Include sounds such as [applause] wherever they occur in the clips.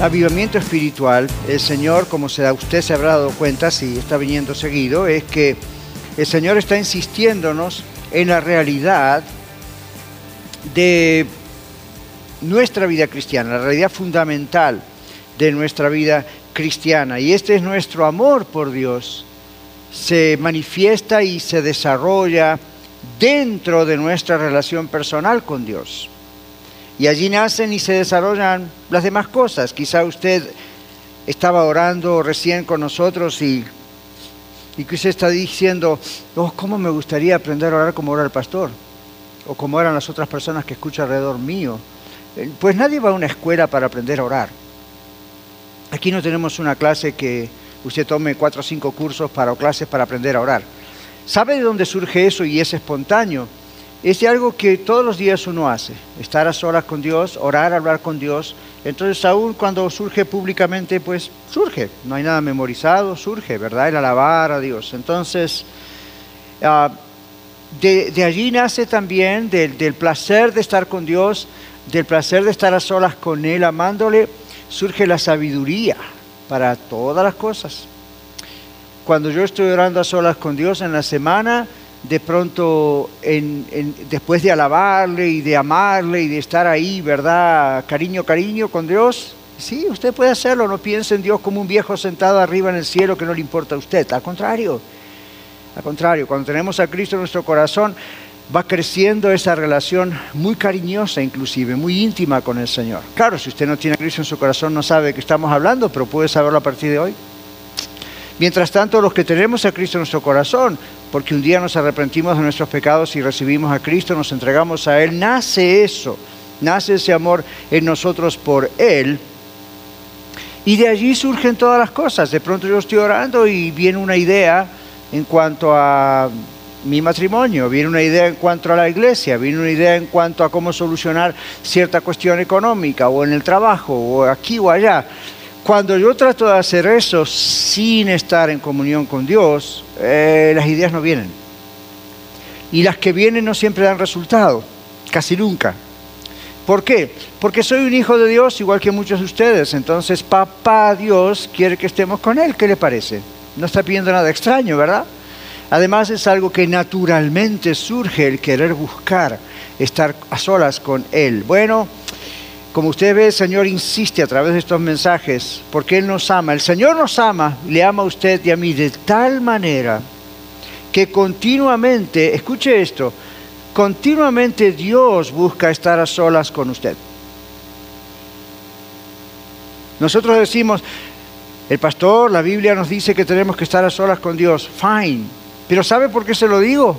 avivamiento espiritual, el Señor, como se, usted se habrá dado cuenta si está viniendo seguido, es que el Señor está insistiéndonos en la realidad de nuestra vida cristiana, la realidad fundamental de nuestra vida cristiana. Y este es nuestro amor por Dios. Se manifiesta y se desarrolla dentro de nuestra relación personal con Dios. Y allí nacen y se desarrollan las demás cosas. Quizá usted estaba orando recién con nosotros y, y que usted está diciendo, oh, ¿cómo me gustaría aprender a orar como ora el pastor? O como eran las otras personas que escucho alrededor mío. Eh, pues nadie va a una escuela para aprender a orar. Aquí no tenemos una clase que usted tome cuatro o cinco cursos para, o clases para aprender a orar. ¿Sabe de dónde surge eso y es espontáneo? Es algo que todos los días uno hace, estar a solas con Dios, orar, hablar con Dios. Entonces aún cuando surge públicamente, pues surge, no hay nada memorizado, surge, ¿verdad? El alabar a Dios. Entonces, ah, de, allí nace también del, del placer de estar con Dios, del placer de estar a solas con Él, amándole, surge la sabiduría para todas las cosas. Cuando yo estoy orando a solas con Dios en la semana, de pronto después de alabarle y de amarle y de estar ahí, ¿verdad? Cariño, cariño con Dios. Sí, usted puede hacerlo, no piense en Dios como un viejo sentado arriba en el cielo que no le importa a usted. Al contrario, al contrario, cuando tenemos a Cristo en nuestro corazón, va creciendo esa relación muy cariñosa inclusive, muy íntima con el Señor. Claro, si usted no tiene a Cristo en su corazón no sabe de qué estamos hablando, pero puede saberlo a partir de hoy. Mientras tanto, los que tenemos a Cristo en nuestro corazón, porque un día nos arrepentimos de nuestros pecados y recibimos a Cristo, nos entregamos a Él, nace eso, nace ese amor en nosotros por Él. Y de allí surgen todas las cosas. De pronto yo estoy orando y viene una idea en cuanto a mi matrimonio, viene una idea en cuanto a la iglesia, viene una idea en cuanto a cómo solucionar cierta cuestión económica o en el trabajo o aquí o allá. Cuando yo trato de hacer eso sin estar en comunión con Dios, eh, las ideas no vienen. Y las que vienen no siempre dan resultado, casi nunca. ¿Por qué? Porque soy un hijo de Dios igual que muchos de ustedes. Entonces, papá Dios quiere que estemos con Él. ¿Qué le parece? No está pidiendo nada extraño, ¿verdad? Además es algo que naturalmente surge el querer buscar estar a solas con Él. Bueno, como usted ve, el Señor insiste a través de estos mensajes, porque Él nos ama. El Señor nos ama, le ama a usted y a mí de tal manera que continuamente, escuche esto, continuamente Dios busca estar a solas con usted. Nosotros decimos, el pastor, la Biblia nos dice que tenemos que estar a solas con Dios. Fine. Pero ¿sabe por qué se lo digo?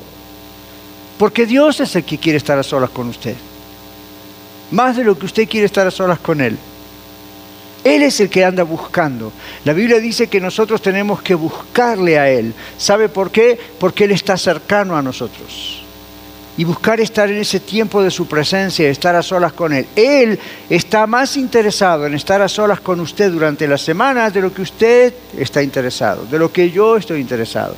Porque Dios es el que quiere estar a solas con usted más de lo que usted quiere estar a solas con Él. Él es el que anda buscando. La Biblia dice que nosotros tenemos que buscarle a Él. ¿Sabe por qué? Porque Él está cercano a nosotros. Y buscar estar en ese tiempo de su presencia, estar a solas con Él. Él está más interesado en estar a solas con usted durante la semana de lo que usted está interesado, de lo que yo estoy interesado,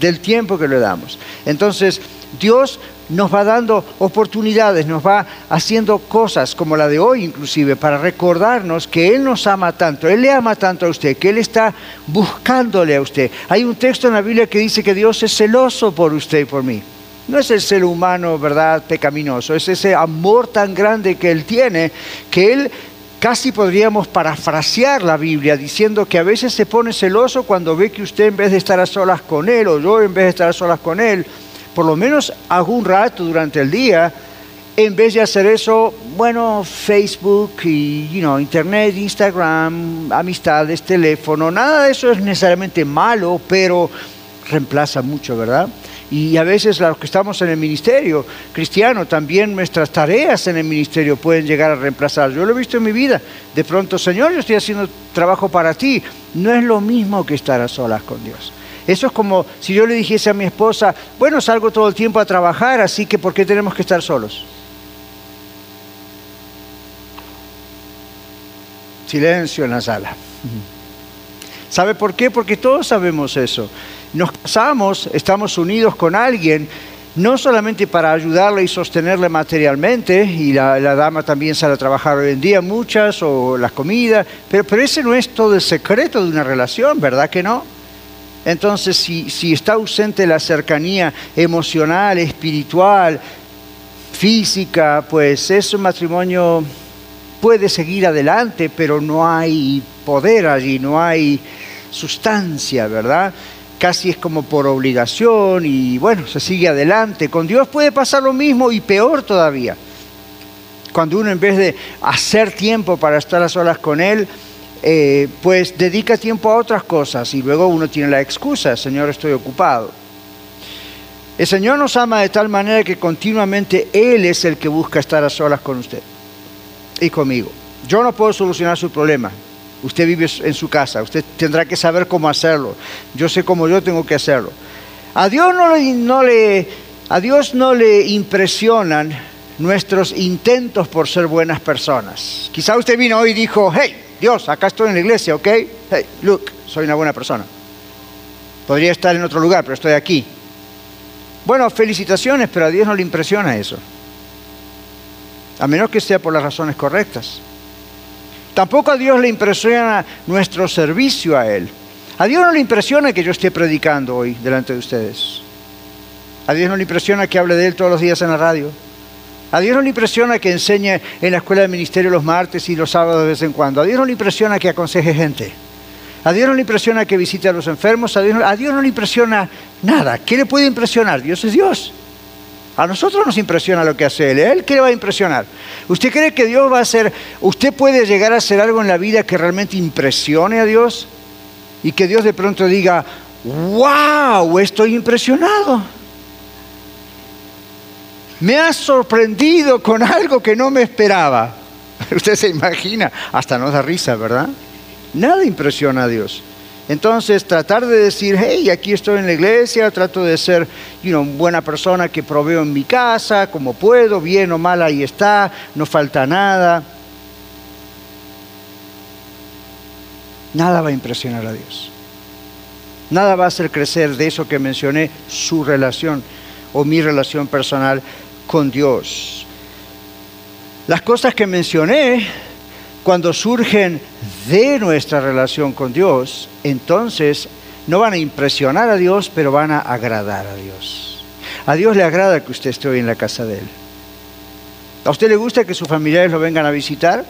del tiempo que le damos. Entonces, Dios nos va dando oportunidades, nos va haciendo cosas como la de hoy inclusive, para recordarnos que Él nos ama tanto, Él le ama tanto a usted, que Él está buscándole a usted. Hay un texto en la Biblia que dice que Dios es celoso por usted y por mí. No es el ser humano, ¿verdad?, pecaminoso, es ese amor tan grande que Él tiene, que Él casi podríamos parafrasear la Biblia diciendo que a veces se pone celoso cuando ve que usted en vez de estar a solas con Él, o yo en vez de estar a solas con Él, por lo menos un rato durante el día, en vez de hacer eso, bueno, Facebook y you Internet, Instagram, amistades, teléfono, nada de eso es necesariamente malo, pero reemplaza mucho, ¿verdad? Y a veces los que estamos en el ministerio cristiano, también nuestras tareas en el ministerio pueden llegar a reemplazar. Yo lo he visto en mi vida. De pronto, Señor, yo estoy haciendo trabajo para ti. No es lo mismo que estar a solas con Dios. Eso es como si yo le dijese a mi esposa, bueno, salgo todo el tiempo a trabajar, así que ¿por qué tenemos que estar solos? Silencio en la sala. ¿Sabe por qué? Porque todos sabemos eso. Nos casamos, estamos unidos con alguien, no solamente para ayudarle y sostenerle materialmente, y la, dama también sale a trabajar hoy en día muchas, o las comidas, pero, pero ese no es todo el secreto de una relación, ¿verdad que no? Entonces, si, está ausente la cercanía emocional, espiritual, física, pues ese matrimonio puede seguir adelante, pero no hay poder allí, no hay sustancia, ¿verdad? Casi es como por obligación y bueno, se sigue adelante. Con Dios puede pasar lo mismo y peor todavía. Cuando uno en vez de hacer tiempo para estar a solas con Él, eh, pues dedica tiempo a otras cosas y luego uno tiene la excusa, Señor, estoy ocupado. El Señor nos ama de tal manera que continuamente Él es el que busca estar a solas con usted y conmigo. Yo no puedo solucionar su problema. Usted vive en su casa, usted tendrá que saber cómo hacerlo. Yo sé cómo yo tengo que hacerlo. A Dios no le, a Dios no le impresionan nuestros intentos por ser buenas personas. Quizá usted vino hoy y dijo, hey, Dios, acá estoy en la iglesia, ¿ok? Hey, look, soy una buena persona. Podría estar en otro lugar, pero estoy aquí. Bueno, felicitaciones, pero a Dios no le impresiona eso. A menos que sea por las razones correctas. Tampoco a Dios le impresiona nuestro servicio a Él. A Dios no le impresiona que yo esté predicando hoy delante de ustedes. A Dios no le impresiona que hable de Él todos los días en la radio. A Dios no le impresiona que enseñe en la escuela de ministerio los martes y los sábados de vez en cuando. A Dios no le impresiona que aconseje gente. A Dios no le impresiona que visite a los enfermos. A Dios, no, le impresiona nada. ¿Qué le puede impresionar? Dios es Dios. A nosotros nos impresiona lo que hace Él. ¿Él qué le va a impresionar? ¿Usted cree que Dios va a hacer, usted puede llegar a hacer algo en la vida que realmente impresione a Dios? Y que Dios de pronto diga, wow, estoy impresionado me ha sorprendido con algo que no me esperaba. [laughs] Usted se imagina, hasta nos da risa, ¿verdad? Nada impresiona a Dios. Entonces, tratar de decir, hey, aquí estoy en la iglesia, trato de ser una buena persona que proveo en mi casa, como puedo, bien o mal, ahí está, no falta nada. Nada va a impresionar a Dios. Nada va a hacer crecer de eso que mencioné, su relación o mi relación personal con Dios. Las cosas que mencioné, cuando surgen de nuestra relación con Dios, entonces no van a impresionar a Dios, pero van a agradar a Dios. A Dios le agrada que usted esté hoy en la casa de Él. ¿A usted le gusta que sus familiares lo vengan a visitar?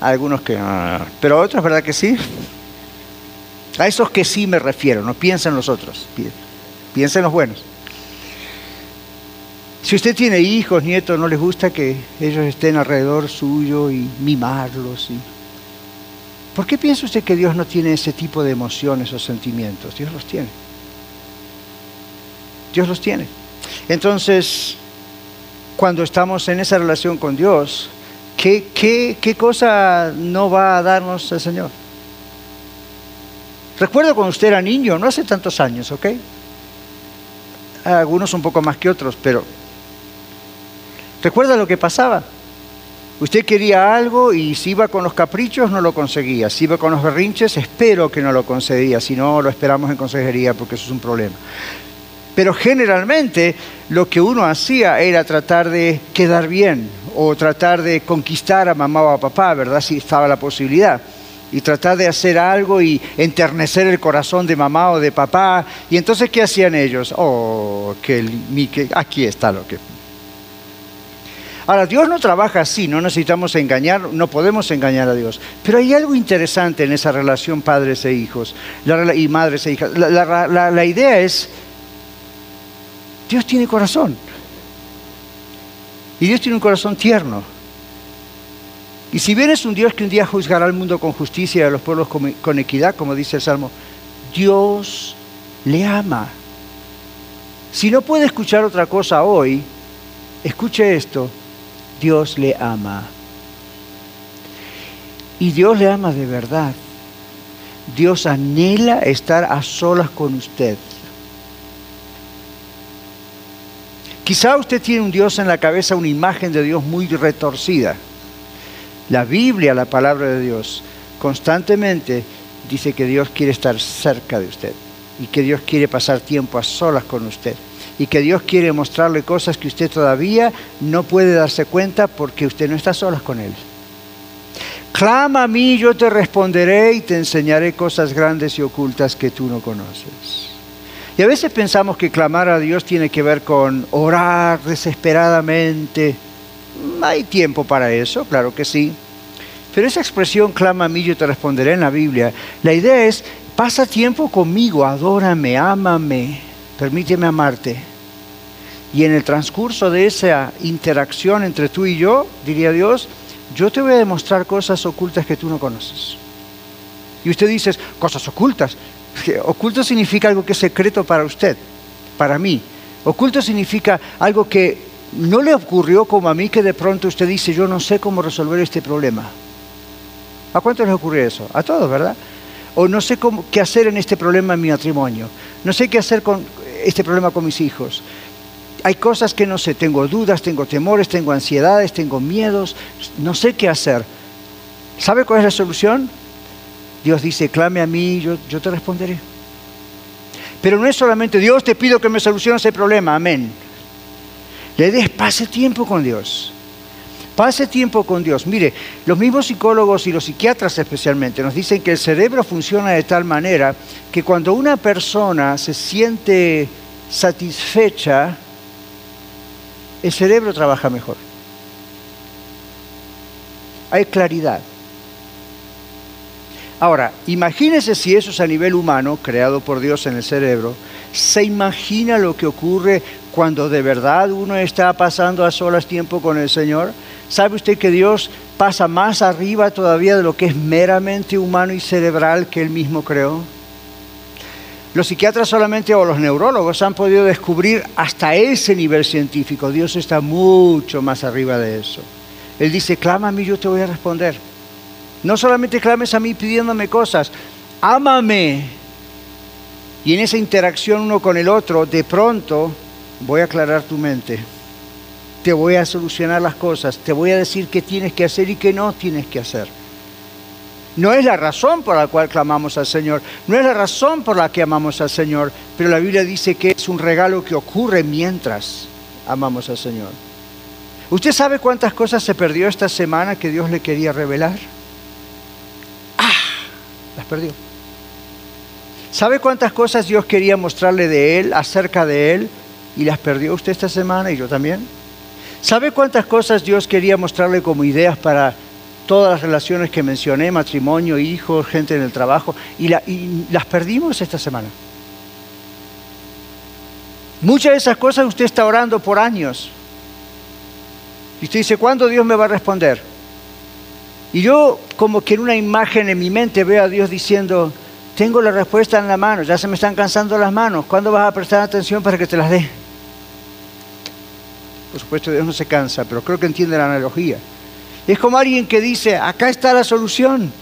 A algunos que no, pero a otros, ¿verdad que sí? A esos que sí me refiero, no piensen los otros, piensen los buenos. Si usted tiene hijos, nietos, ¿no les gusta que ellos estén alrededor suyo y mimarlos? ¿Por qué piensa usted que Dios no tiene ese tipo de emociones o sentimientos? Dios los tiene. Dios los tiene. Entonces, cuando estamos en esa relación con Dios, ¿qué, qué, qué cosa no va a darnos el Señor? Recuerdo cuando usted era niño, no hace tantos años, ¿ok? Algunos un poco más que otros, pero ¿Recuerda lo que pasaba? Usted quería algo y si iba con los caprichos no lo conseguía. Si iba con los berrinches, espero que no lo concedía. Si no, lo esperamos en consejería porque eso es un problema. Pero generalmente lo que uno hacía era tratar de quedar bien o tratar de conquistar a mamá o a papá, ¿verdad? Si estaba la posibilidad. Y tratar de hacer algo y enternecer el corazón de mamá o de papá. Y entonces, ¿qué hacían ellos? Oh, que, que aquí está lo que Ahora, Dios no trabaja así, no necesitamos engañar, no podemos engañar a Dios. Pero hay algo interesante en esa relación padres e hijos y madres e hijas. La, idea es, Dios tiene corazón. Y Dios tiene un corazón tierno. Y si bien es un Dios que un día juzgará al mundo con justicia y a los pueblos con, con equidad, como dice el Salmo, Dios le ama Si no puede escuchar otra cosa hoy, escuche esto, Dios le ama. Y Dios le ama de verdad. Dios anhela estar a solas con usted. Quizá usted tiene un Dios en la cabeza, una imagen de Dios muy retorcida. La Biblia, la palabra de Dios, constantemente dice que Dios quiere estar cerca de usted y que Dios quiere pasar tiempo a solas con usted y que Dios quiere mostrarle cosas que usted todavía no puede darse cuenta porque usted no está solas con Él. Clama a mí, yo te responderé y te enseñaré cosas grandes y ocultas que tú no conoces. Y a veces pensamos que clamar a Dios tiene que ver con orar desesperadamente. Hay tiempo para eso, claro que sí. Pero esa expresión clama a mí, yo te responderé en la Biblia, la idea es, pasa tiempo conmigo, adórame, ámame, permíteme amarte. Y en el transcurso de esa interacción entre tú y yo, diría Dios, yo te voy a demostrar cosas ocultas que tú no conoces. Y usted dice, cosas ocultas. [laughs] Oculto significa algo que es secreto para usted, para mí. Oculto significa algo que no le ocurrió como a mí, que de pronto usted dice, yo no sé cómo resolver este problema. ¿A cuántos les ocurre eso? A todos, ¿verdad? O no sé cómo, qué hacer en este problema en mi matrimonio. No sé qué hacer con este problema con mis hijos hay cosas que no sé, tengo dudas, tengo temores, tengo ansiedades, tengo miedos, no sé qué hacer. ¿Sabe cuál es la solución? Dios dice, clame a mí, yo, te responderé. Pero no es solamente Dios, te pido que me soluciones ese problema, amén. Le des, pase tiempo con Dios. Pase tiempo con Dios. Mire, los mismos psicólogos y los psiquiatras especialmente nos dicen que el cerebro funciona de tal manera que cuando una persona se siente satisfecha, el cerebro trabaja mejor. Hay claridad. Ahora, imagínese si eso es a nivel humano, creado por Dios en el cerebro, se imagina lo que ocurre cuando de verdad uno está pasando a solas tiempo con el Señor. ¿Sabe usted que Dios pasa más arriba todavía de lo que es meramente humano y cerebral que Él mismo creó? Los psiquiatras solamente o los neurólogos han podido descubrir hasta ese nivel científico. Dios está mucho más arriba de eso. Él dice, clama a mí, yo te voy a responder. No solamente clames a mí pidiéndome cosas, ámame. Y en esa interacción uno con el otro, de pronto voy a aclarar tu mente. Te voy a solucionar las cosas, te voy a decir qué tienes que hacer y qué no tienes que hacer. No es la razón por la cual clamamos al Señor, no es la razón por la que amamos al Señor, pero la Biblia dice que es un regalo que ocurre mientras amamos al Señor. ¿Usted sabe cuántas cosas se perdió esta semana que Dios le quería revelar? Ah, las perdió. ¿Sabe cuántas cosas Dios quería mostrarle de Él, acerca de Él, y las perdió usted esta semana y yo también? ¿Sabe cuántas cosas Dios quería mostrarle como ideas para todas las relaciones que mencioné, matrimonio, hijos, gente en el trabajo, y, las perdimos esta semana. Muchas de esas cosas usted está orando por años. Y usted dice, ¿cuándo Dios me va a responder? Y yo como que en una imagen en mi mente veo a Dios diciendo, tengo la respuesta en la mano, ya se me están cansando las manos, ¿cuándo vas a prestar atención para que te las dé? Por supuesto Dios no se cansa, pero creo que entiende la analogía. Es como alguien que dice, acá está la solución,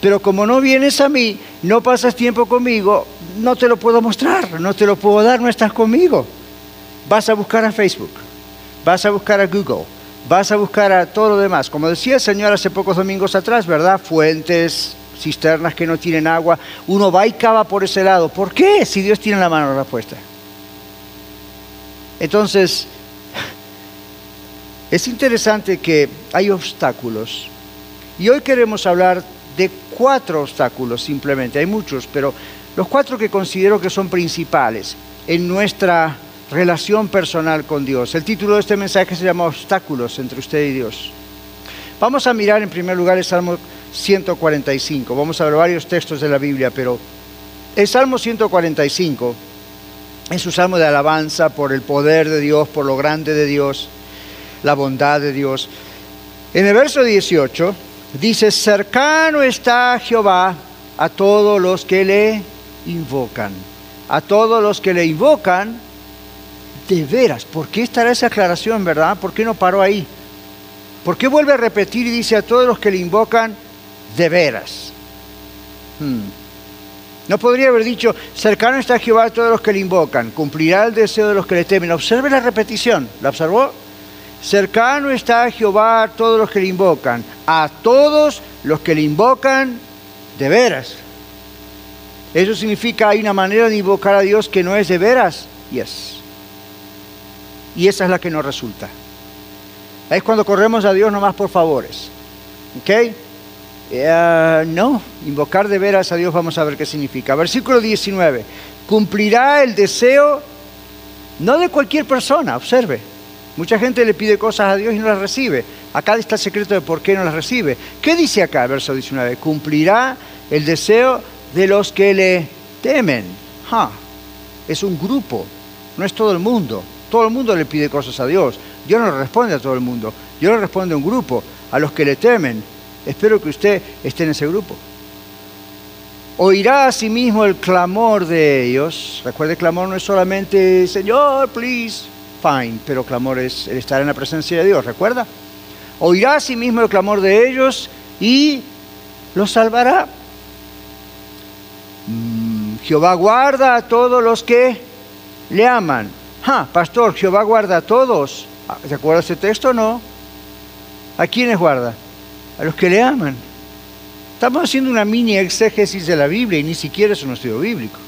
pero como no vienes a mí, no pasas tiempo conmigo, no te lo puedo mostrar, no te lo puedo dar, no estás conmigo. Vas a buscar a Facebook, vas a buscar a Google, vas a buscar a todo lo demás. Como decía el Señor hace pocos domingos atrás, ¿verdad? Fuentes, cisternas que no tienen agua, uno va y cava por ese lado. ¿Por qué? Si Dios tiene en la mano la respuesta. Entonces, es interesante que hay obstáculos y hoy queremos hablar de cuatro obstáculos simplemente, hay muchos, pero los cuatro que considero que son principales en nuestra relación personal con Dios. El título de este mensaje se llama Obstáculos entre usted y Dios. Vamos a mirar en primer lugar el Salmo 145. Vamos a ver varios textos de la Biblia, pero el Salmo 145 es un salmo de alabanza por el poder de Dios, por lo grande de Dios la bondad de Dios. En el verso 18 dice, cercano está Jehová a todos los que le invocan. A todos los que le invocan de veras. ¿Por qué estará esa aclaración, verdad? ¿Por qué no paró ahí? ¿Por qué vuelve a repetir y dice a todos los que le invocan, de veras? Hmm. No podría haber dicho, cercano está Jehová a todos los que le invocan, cumplirá el deseo de los que le temen. Observe la repetición, ¿la observó? Cercano está Jehová a todos los que le invocan, a todos los que le invocan de veras. Eso significa hay una manera de invocar a Dios que no es de veras. Yes. Y esa es la que nos resulta. Es cuando corremos a Dios nomás por favores. ¿Ok? Eh, no, invocar de veras a Dios vamos a ver qué significa. Versículo 19. Cumplirá el deseo no de cualquier persona, observe. Mucha gente le pide cosas a Dios y no las recibe. Acá está el secreto de por qué no las recibe. ¿Qué dice acá, verso 19? Cumplirá el deseo de los que le temen. Es un grupo, no es todo el mundo. Todo el mundo le pide cosas a Dios. Dios no responde a todo el mundo. Dios le responde a un grupo, a los que le temen. Espero que usted esté en ese grupo. Oirá a sí mismo el clamor de ellos. Recuerde, clamor no es solamente, Señor, please, pero clamor es el estar en la presencia de Dios, ¿recuerda? Oirá a sí mismo el clamor de ellos y los salvará. Mm, Jehová guarda a todos los que le aman. Pastor, Jehová guarda a todos. ¿Se ah, acuerda ese texto o no? ¿A quiénes guarda? a los que le aman. Estamos haciendo una mini exégesis de la Biblia y ni siquiera es un estudio bíblico.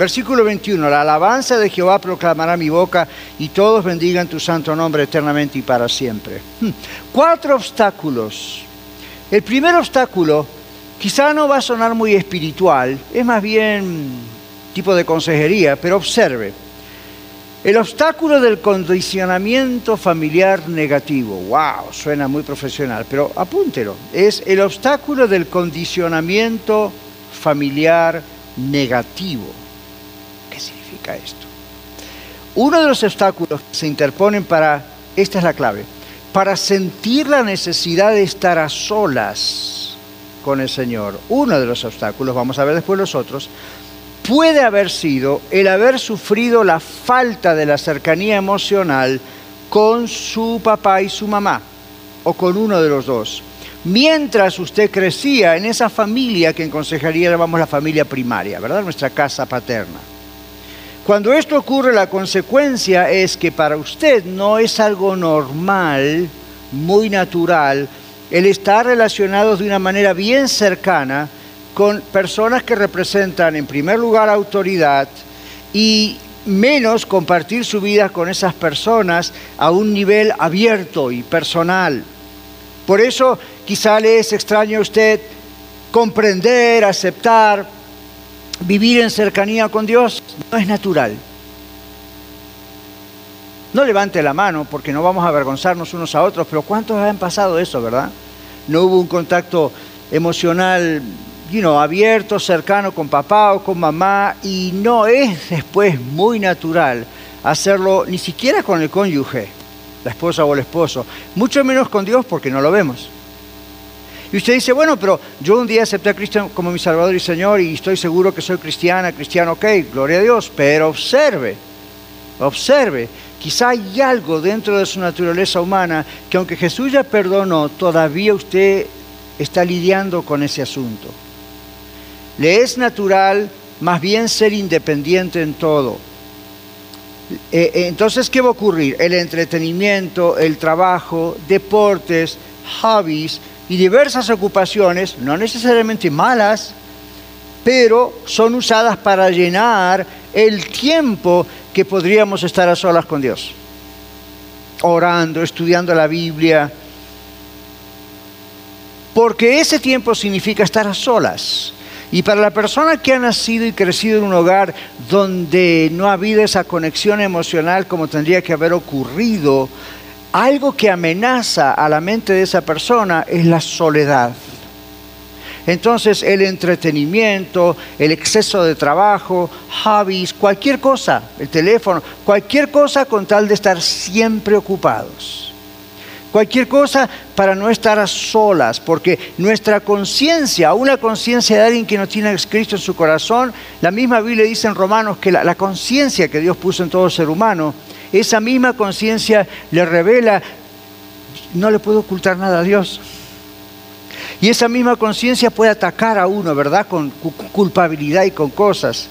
Versículo 21, la alabanza de Jehová proclamará mi boca y todos bendigan tu santo nombre eternamente y para siempre. Hmm. Cuatro obstáculos. El primer obstáculo quizá no va a sonar muy espiritual, es más bien tipo de consejería, pero observe. El obstáculo del condicionamiento familiar negativo. ¡Wow! Suena muy profesional, pero apúntelo. Es el obstáculo del condicionamiento familiar negativo. ¿Qué significa esto? Uno de los obstáculos que se interponen para, esta es la clave, para sentir la necesidad de estar a solas con el Señor. Uno de los obstáculos, vamos a ver después los otros, puede haber sido el haber sufrido la falta de la cercanía emocional con su papá y su mamá, o con uno de los dos. Mientras usted crecía en esa familia que en consejería llamamos la familia primaria, ¿verdad? Nuestra casa paterna. Cuando esto ocurre, la consecuencia es que para usted no es algo normal, muy natural, el estar relacionado de una manera bien cercana con personas que representan en primer lugar autoridad y menos compartir su vida con esas personas a un nivel abierto y personal. Por eso quizá le es extraño a usted comprender, aceptar, vivir en cercanía con Dios. No es natural. No levante la mano porque no vamos a avergonzarnos unos a otros, pero ¿cuántos han pasado eso, verdad? No hubo un contacto emocional abierto, cercano con papá o con mamá y no es después muy natural hacerlo ni siquiera con el cónyuge, la esposa o el esposo, mucho menos con Dios porque no lo vemos. Y usted dice, bueno, pero yo un día acepté a Cristo como mi Salvador y Señor y estoy seguro que soy cristiana, cristiano, ok, gloria a Dios, pero observe, observe, quizá hay algo dentro de su naturaleza humana que aunque Jesús ya perdonó, todavía usted está lidiando con ese asunto. Le es natural más bien ser independiente en todo. Eh, eh, entonces, ¿qué va a ocurrir? El entretenimiento, el trabajo, deportes, hobbies y diversas ocupaciones, no necesariamente malas, pero son usadas para llenar el tiempo que podríamos estar a solas con Dios. Orando, estudiando la Biblia. Porque ese tiempo significa estar a solas. Y para la persona que ha nacido y crecido en un hogar donde no ha habido esa conexión emocional como tendría que haber ocurrido, algo que amenaza a la mente de esa persona es la soledad. Entonces el entretenimiento, el exceso de trabajo, hobbies, cualquier cosa, el teléfono, cualquier cosa con tal de estar siempre ocupados. cualquier cosa para no estar a solas, porque nuestra conciencia, una conciencia de alguien que no tiene a Cristo en su corazón, la misma Biblia dice en Romanos que la, la conciencia que Dios puso en todo ser humano, esa misma conciencia le revela, no le puedo ocultar nada a Dios. Y esa misma conciencia puede atacar a uno, ¿verdad? Con culpabilidad y con cosas.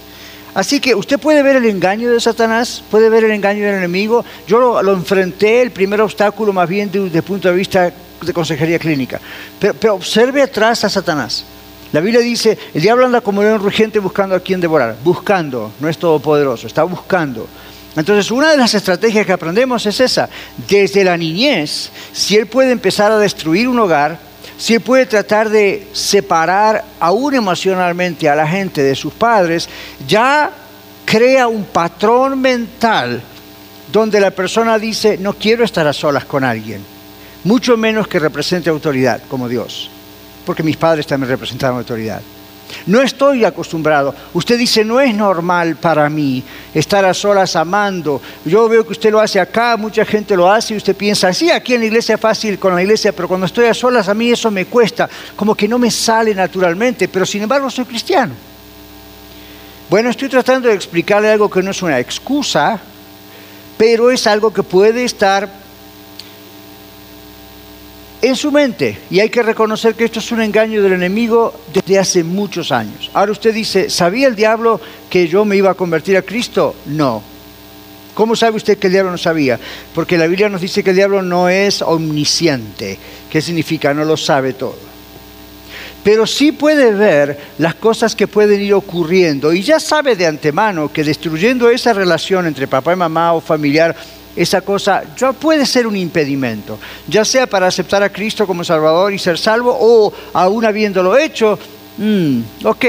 Así que usted puede ver el engaño de Satanás, puede ver el engaño del enemigo. Yo lo, enfrenté, el primer obstáculo más bien desde el punto de vista de consejería clínica. Pero, observe atrás a Satanás. La Biblia dice, el diablo anda como un rugiente buscando a quien devorar. Buscando, no es todopoderoso, está buscando. Entonces, una de las estrategias que aprendemos es esa. Desde la niñez, si él puede empezar a destruir un hogar, si él puede tratar de separar aún emocionalmente a la gente de sus padres, ya crea un patrón mental donde la persona dice, no quiero estar a solas con alguien, mucho menos que represente autoridad como Dios, porque mis padres también representaban autoridad. No estoy acostumbrado. Usted dice, no es normal para mí estar a solas amando. Yo veo que usted lo hace acá, mucha gente lo hace y usted piensa, sí, aquí en la iglesia es fácil con la iglesia, pero cuando estoy a solas a mí eso me cuesta, como que no me sale naturalmente, pero sin embargo soy cristiano. Bueno, estoy tratando de explicarle algo que no es una excusa, pero es algo que puede estar en su mente. Y hay que reconocer que esto es un engaño del enemigo desde hace muchos años. Ahora usted dice, ¿sabía el diablo que yo me iba a convertir a Cristo? No. ¿Cómo sabe usted que el diablo no sabía? Porque la Biblia nos dice que el diablo no es omnisciente. ¿Qué significa? No lo sabe todo. Pero sí puede ver las cosas que pueden ir ocurriendo y ya sabe de antemano que destruyendo esa relación entre papá y mamá o familiar esa cosa ya puede ser un impedimento, ya sea para aceptar a Cristo como Salvador y ser salvo, o aún habiéndolo hecho, mm, ok,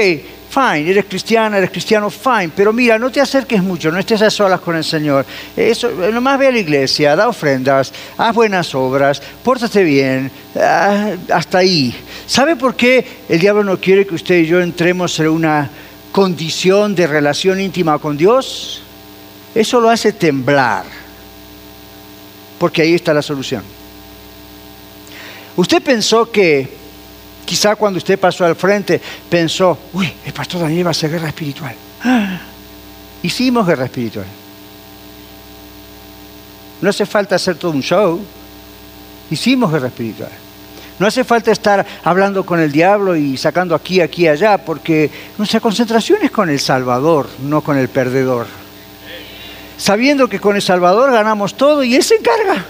fine, eres cristiana, eres cristiano, fine, pero mira, no te acerques mucho, no estés a solas con el Señor. Eso, nomás ve a la iglesia, da ofrendas, haz buenas obras, pórtate bien, ah, hasta ahí. ¿Sabe por qué el diablo no quiere que usted y yo entremos en una condición de relación íntima con Dios? Eso lo hace temblar porque ahí está la solución. Usted pensó que, quizá cuando usted pasó al frente, pensó, uy, el pastor Daniel va a hacer guerra espiritual. [gasps] hicimos guerra espiritual. No hace falta hacer todo un show. Hicimos guerra espiritual. No hace falta estar hablando con el diablo y sacando aquí, aquí, allá, porque nuestra concentración es con el Salvador, no con el perdedor sabiendo que con el Salvador ganamos todo y Él se encarga.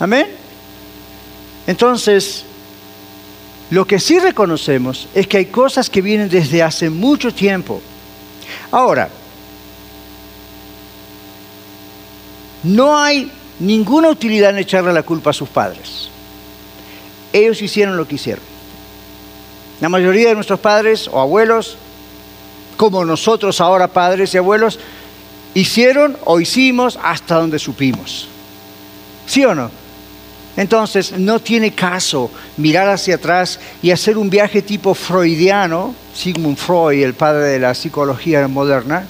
Amén. Entonces, lo que sí reconocemos es que hay cosas que vienen desde hace mucho tiempo. Ahora, no hay ninguna utilidad en echarle la culpa a sus padres. Ellos hicieron lo que hicieron. La mayoría de nuestros padres o abuelos, como nosotros ahora padres y abuelos, hicieron o hicimos hasta donde supimos. ¿Sí o no? Entonces, no tiene caso mirar hacia atrás y hacer un viaje tipo freudiano, Sigmund Freud, el padre de la psicología moderna,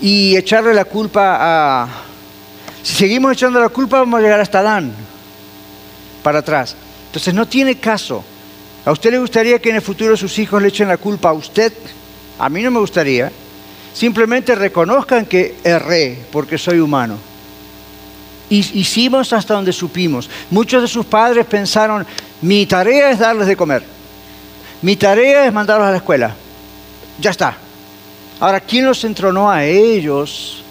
y echarle la culpa a... Si seguimos echando la culpa, vamos a llegar hasta Adán, para atrás. Entonces, no tiene caso. ¿A usted le gustaría que en el futuro sus hijos le echen la culpa a usted? A mí no me gustaría. Simplemente reconozcan que erré porque soy humano. Hicimos hasta donde supimos. Muchos de sus padres pensaron, mi tarea es darles de comer. Mi tarea es mandarlos a la escuela. Ya está. Ahora, ¿quién los entronó a ellos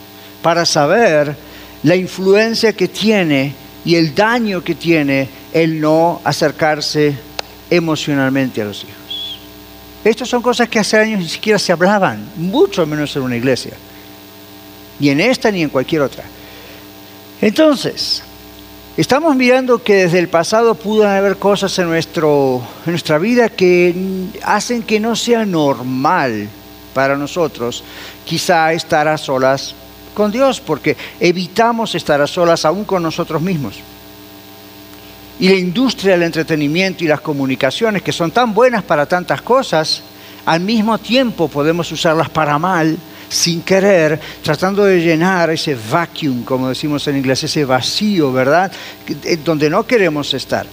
para saber la influencia que tiene y el daño que tiene el no acercarse emocionalmente a los hijos? Estas son cosas que hace años ni siquiera se hablaban, mucho menos en una iglesia. Ni en esta ni en cualquier otra. Entonces, estamos mirando que desde el pasado pudo haber cosas en, nuestro, en nuestra vida que hacen que no sea normal para nosotros quizá estar a solas con Dios, porque evitamos estar a solas aún con nosotros mismos y la industria del entretenimiento y las comunicaciones, que son tan buenas para tantas cosas, al mismo tiempo podemos usarlas para mal sin querer, tratando de llenar ese vacuum, como decimos en inglés, ese vacío, ¿verdad? Eh, donde no queremos estar.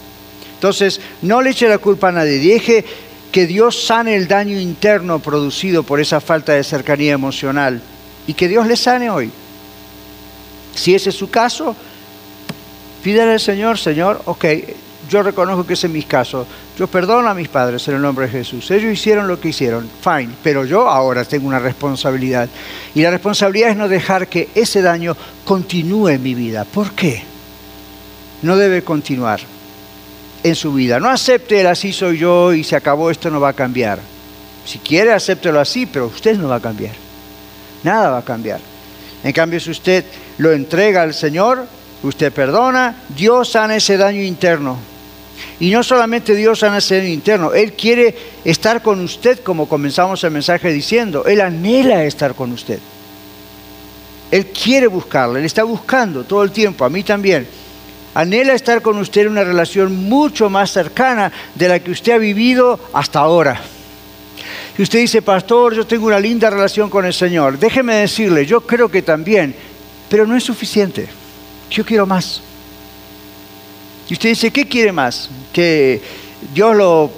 Entonces, no le eche la culpa a nadie. Deje que Dios sane el daño interno producido por esa falta de cercanía emocional y que Dios le sane hoy. Si ese es su caso, pídale al Señor, Señor, ok, yo reconozco que ese es mi caso. Yo perdono a mis padres en el nombre de Jesús. Ellos hicieron lo que hicieron, fine, pero yo ahora tengo una responsabilidad. Y la responsabilidad es no dejar que ese daño continúe en mi vida. ¿Por qué? No debe continuar en su vida. No acepte el así soy yo y se acabó, esto no va a cambiar. Si quiere, acéptelo así, pero usted no va a cambiar. Nada va a cambiar. En cambio, si usted lo entrega al Señor, usted perdona, Dios sana ese daño interno. Y no solamente Dios sana ese daño interno, Él quiere estar con usted, como comenzamos el mensaje diciendo. Él anhela estar con usted. Él quiere buscarle, Él está buscando todo el tiempo, a mí también anhela estar con usted en una relación mucho más cercana de la que usted ha vivido hasta ahora. Y usted dice, pastor, yo tengo una linda relación con el Señor. Déjeme decirle, yo creo que también, pero no es suficiente. Yo quiero más. Y usted dice, ¿qué quiere más? Que Dios lo,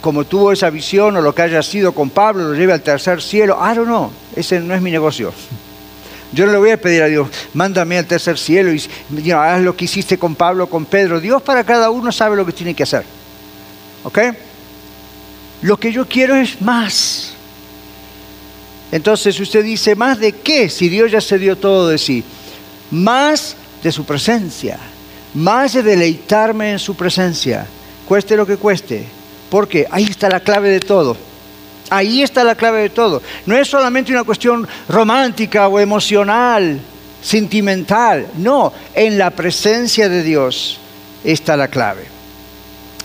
como tuvo esa visión o lo que haya sido con Pablo, lo lleve al tercer cielo. I don't know, ese no es mi negocio. Yo no le voy a pedir a Dios, mándame al tercer cielo y haz lo que hiciste con Pablo, con Pedro. Dios para cada uno sabe lo que tiene que hacer. ¿Ok? Lo que yo quiero es más. Entonces usted dice, ¿más de qué? Si Dios ya se dio todo de sí. Más de su presencia. Más de deleitarme en su presencia. Cueste lo que cueste. Porque ahí está la clave de todo. Ahí está la clave de todo. No es solamente una cuestión romántica o emocional, sentimental. No, en la presencia de Dios está la clave.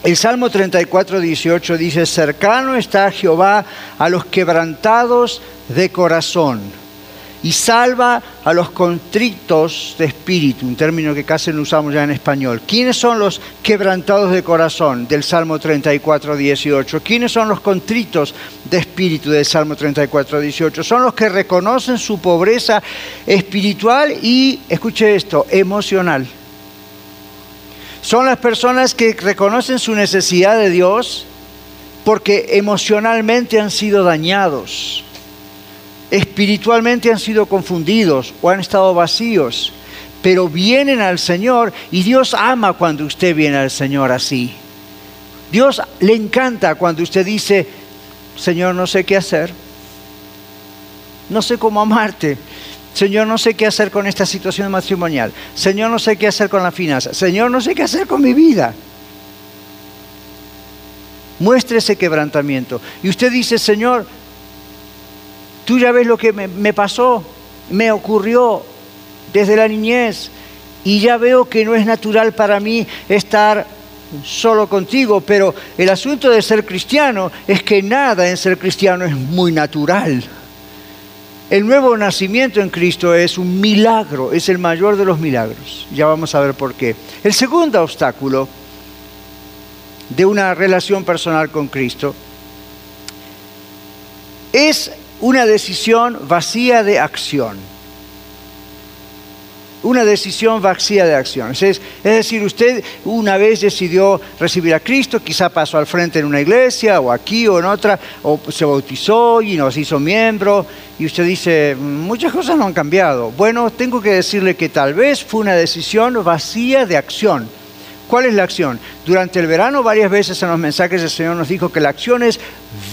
El Salmo 34, 18 dice, cercano está Jehová a los quebrantados de corazón y salva a los contritos de espíritu, un término que casi no usamos ya en español. ¿Quiénes son los quebrantados de corazón del Salmo 34, 18? ¿Quiénes son los contritos de espíritu del Salmo 34, 18? Son los que reconocen su pobreza espiritual y, escuche esto, emocional. Son las personas que reconocen su necesidad de Dios porque emocionalmente han sido dañados espiritualmente han sido confundidos o han estado vacíos, pero vienen al Señor y Dios ama cuando usted viene al Señor así. Dios le encanta cuando usted dice, Señor, no sé qué hacer, no sé cómo amarte. Señor, no sé qué hacer con esta situación matrimonial. Señor, no sé qué hacer con la finanza. Señor, no sé qué hacer con mi vida. Muestre ese quebrantamiento. Y usted dice, Señor, Tú ya ves lo que me, pasó, me ocurrió desde la niñez y ya veo que no es natural para mí estar solo contigo, pero el asunto de ser cristiano es que nada en ser cristiano es muy natural. El nuevo nacimiento en Cristo es un milagro, es el mayor de los milagros. Ya vamos a ver por qué. El segundo obstáculo de una relación personal con Cristo es una decisión vacía de acción. Una decisión vacía de acción. Es, decir, usted una vez decidió recibir a Cristo, quizá pasó al frente en una iglesia o aquí o en otra, o se bautizó y nos hizo miembro, y usted dice, muchas cosas no han cambiado. Bueno, tengo que decirle que tal vez fue una decisión vacía de acción ¿Cuál es la acción? Durante el verano varias veces en los mensajes el Señor nos dijo que la acción es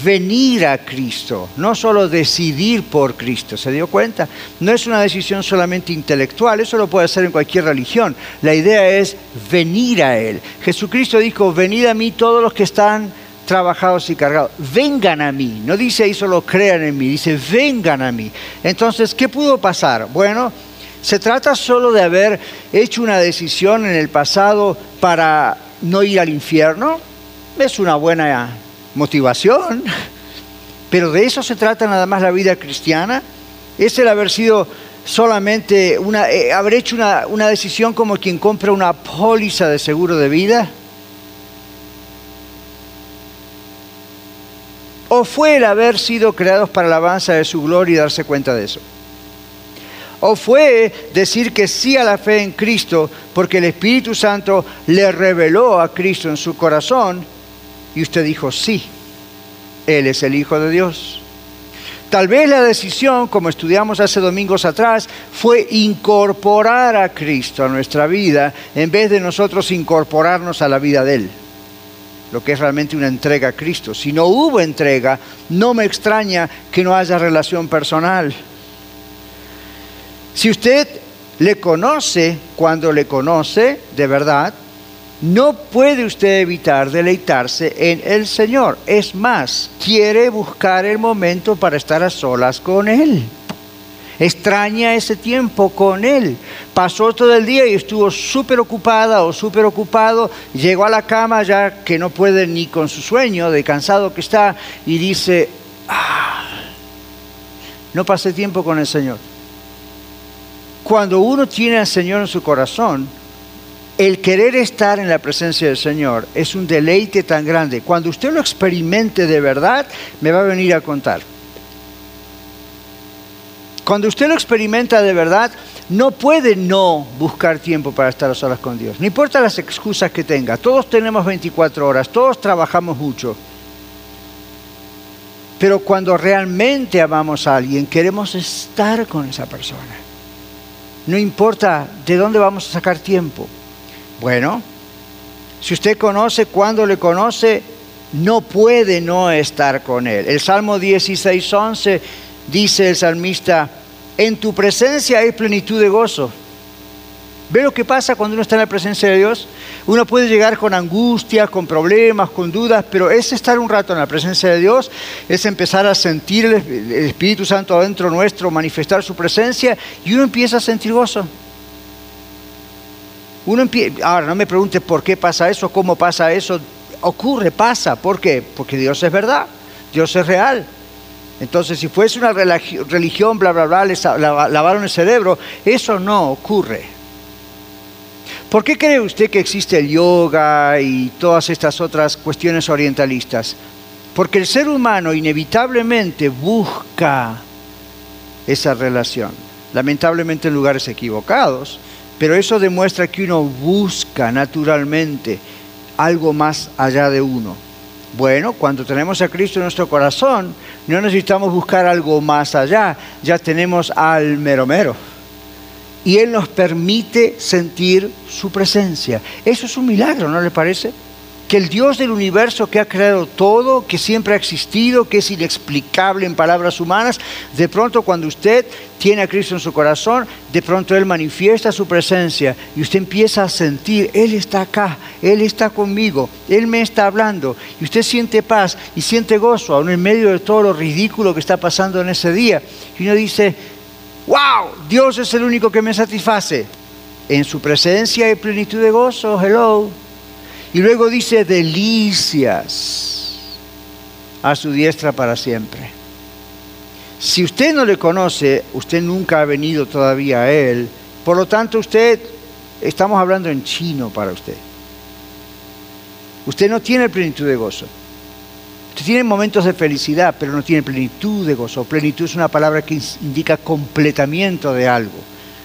venir a Cristo, no solo decidir por Cristo. ¿Se dio cuenta? No es una decisión solamente intelectual, eso lo puede hacer en cualquier religión. La idea es venir a Él. Jesucristo dijo, venid a mí todos los que están trabajados y cargados. Vengan a mí. No dice ahí solo crean en mí, dice vengan a mí. Entonces, ¿qué pudo pasar? Bueno, se trata solo de haber hecho una decisión en el pasado para no ir al infierno. Es una buena motivación, pero de eso se trata nada más la vida cristiana. Es el haber sido solamente una, eh, haber hecho una, una decisión como quien compra una póliza de seguro de vida. ¿O fue el haber sido creados para la alabanza de su gloria y darse cuenta de eso? ¿O fue decir que sí a la fe en Cristo porque el Espíritu Santo le reveló a Cristo en su corazón y usted dijo sí, Él es el Hijo de Dios? Tal vez la decisión, como estudiamos hace domingos atrás, fue incorporar a Cristo a nuestra vida en vez de nosotros incorporarnos a la vida de Él lo que es realmente una entrega a Cristo. Si no hubo entrega, no me extraña que no haya relación personal. Si usted le conoce cuando le conoce, de verdad, no puede usted evitar deleitarse en el Señor. Es más, quiere buscar el momento para estar a solas con Él. Extraña ese tiempo con Él. Pasó todo el día y estuvo súper ocupada o súper ocupado. Llegó a la cama ya que no puede ni con su sueño, de cansado que está, y dice, ah, no pasé tiempo con el Señor. Cuando uno tiene al Señor en su corazón, el querer estar en la presencia del Señor es un deleite tan grande. Cuando usted lo experimente de verdad, me va a venir a contar. Cuando usted lo experimenta de verdad, no puede no buscar tiempo para estar a solas con Dios. No importa las excusas que tenga. Todos tenemos 24 horas, todos trabajamos mucho. Pero cuando realmente amamos a alguien, queremos estar con esa persona. No importa de dónde vamos a sacar tiempo. Bueno, si usted conoce cuando le conoce, no puede no estar con él. El Salmo 16, 11 dice el salmista, en tu presencia hay plenitud de gozo. ¿Ve lo que pasa cuando uno está en la presencia de Dios? Uno puede llegar con angustias, con problemas, con dudas, pero es estar un rato en la presencia de Dios, es empezar a sentir el, Espíritu Santo adentro nuestro, manifestar su presencia y uno empieza a sentir gozo. Uno ahora no me pregunte por qué pasa eso, cómo pasa eso, ocurre, pasa, ¿por qué? Porque Dios es verdad, Dios es real. Entonces, si fuese una religión, bla, bla, bla, les lavaron el cerebro, eso no ocurre. ¿Por qué cree usted que existe el yoga y todas estas otras cuestiones orientalistas? Porque el ser humano inevitablemente busca esa relación, lamentablemente en lugares equivocados, pero eso demuestra que uno busca naturalmente algo más allá de uno. Bueno, cuando tenemos a Cristo en nuestro corazón, no necesitamos buscar algo más allá, ya tenemos al mero mero. Y Él nos permite sentir su presencia. Eso es un milagro, ¿no le parece? que el Dios del universo que ha creado todo, que siempre ha existido, que es inexplicable en palabras humanas, de pronto cuando usted tiene a Cristo en su corazón, de pronto Él manifiesta su presencia y usted empieza a sentir, Él está acá, Él está conmigo, Él me está hablando y usted siente paz y siente gozo, aún en medio de todo lo ridículo que está pasando en ese día. Y uno dice, wow, Dios es el único que me satisface. En su presencia hay plenitud de gozo, hello. Y luego dice delicias a su diestra para siempre. Si usted no le conoce, usted nunca ha venido todavía a Él. Por lo tanto, usted, estamos hablando en chino para usted. Usted no tiene plenitud de gozo. Usted tiene momentos de felicidad, pero no tiene plenitud de gozo. Plenitud es una palabra que indica completamiento de algo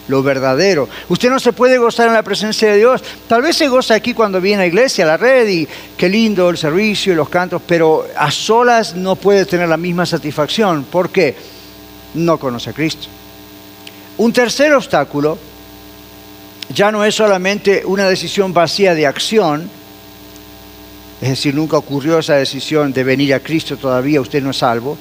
lo verdadero. Usted no se puede gozar en la presencia de Dios. Tal vez se goza aquí cuando viene a iglesia, a la red, y qué lindo el servicio y los cantos, pero a solas no puede tener la misma satisfacción. ¿Por qué? No conoce a Cristo. Un tercer obstáculo ya no es solamente una decisión vacía de acción, es decir, nunca ocurrió esa decisión de venir a Cristo todavía, usted no es salvo,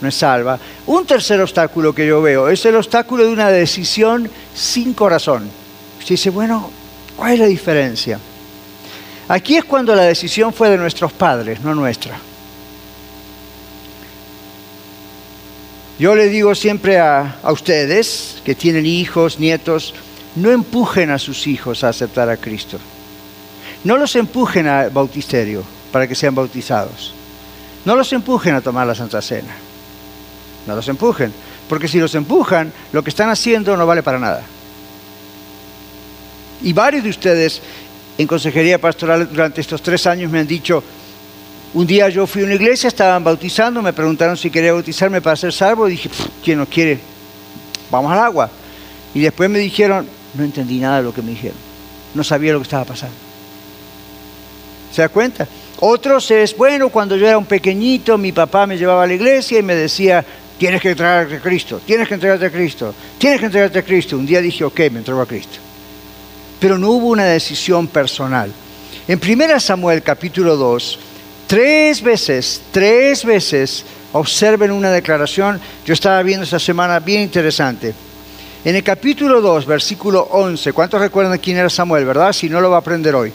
no es salva. Un tercer obstáculo que yo veo es el obstáculo de una decisión sin corazón. Usted dice, bueno, ¿cuál es la diferencia? Aquí es cuando la decisión fue de nuestros padres, no nuestra. Yo le digo siempre a, a, ustedes que tienen hijos, nietos, no empujen a sus hijos a aceptar a Cristo. No los empujen al bautisterio para que sean bautizados. No los empujen a tomar la Santa Cena. No los empujen, porque si los empujan, lo que están haciendo no vale para nada. Y varios de ustedes en consejería pastoral durante estos tres años me han dicho, Un día yo fui a una iglesia, estaban bautizando, me preguntaron si quería bautizarme para ser salvo, y dije, ¿quién no quiere? Vamos al agua. Y después me dijeron, no entendí nada de lo que me dijeron, no sabía lo que estaba pasando. ¿Se da cuenta? Otros es, bueno, cuando yo era un pequeñito, mi papá me llevaba a la iglesia y me decía, tienes que entregarte a Cristo, tienes que entregarte a Cristo, tienes que entregarte a Cristo. Un día dije, ok, me entrego a Cristo. Pero no hubo una decisión personal. En 1 Samuel capítulo 2, tres veces, tres veces, observen una declaración, yo estaba viendo esta semana bien interesante. En el capítulo 2, versículo 11, ¿cuántos recuerdan quién era Samuel, verdad? Si no lo va a aprender hoy.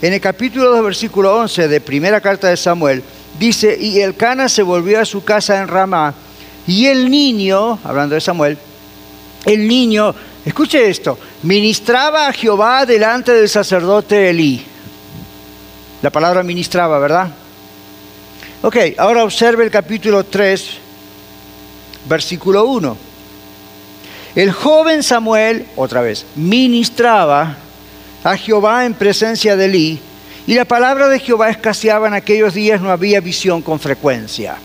En el capítulo 2, versículo 11 de primera carta de Samuel, dice, y el Cana se volvió a su casa en Ramá, y el niño, hablando de Samuel, el niño, escuche esto, ministraba a Jehová delante del sacerdote Elí. La palabra ministraba, ¿verdad? Ok, ahora observe el capítulo 3, versículo 1. El joven Samuel, otra vez, ministraba a Jehová en presencia de Elí, y la palabra de Jehová escaseaba en aquellos días, no había visión con frecuencia.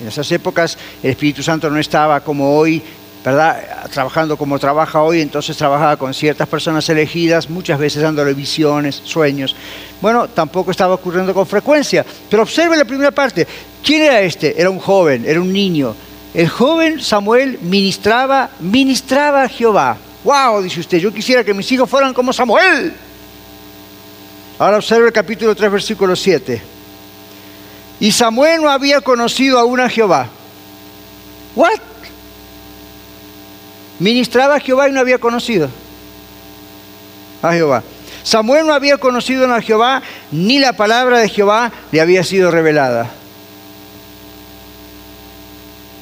En esas épocas el Espíritu Santo no estaba como hoy, ¿verdad? Trabajando como trabaja hoy, entonces trabajaba con ciertas personas elegidas, muchas veces dándole visiones, sueños. Bueno, tampoco estaba ocurriendo con frecuencia. Pero observe la primera parte. ¿Quién era este? Era un joven, era un niño. El joven Samuel ministraba, ministraba a Jehová. ¡Wow! Dice usted, yo quisiera que mis hijos fueran como Samuel. Ahora observe el capítulo 3, versículo 7. Y Samuel no había conocido aún a Jehová. ¿What? Ministraba a Jehová y no había conocido a Jehová. Samuel no había conocido a Jehová, ni la palabra de Jehová le había sido revelada.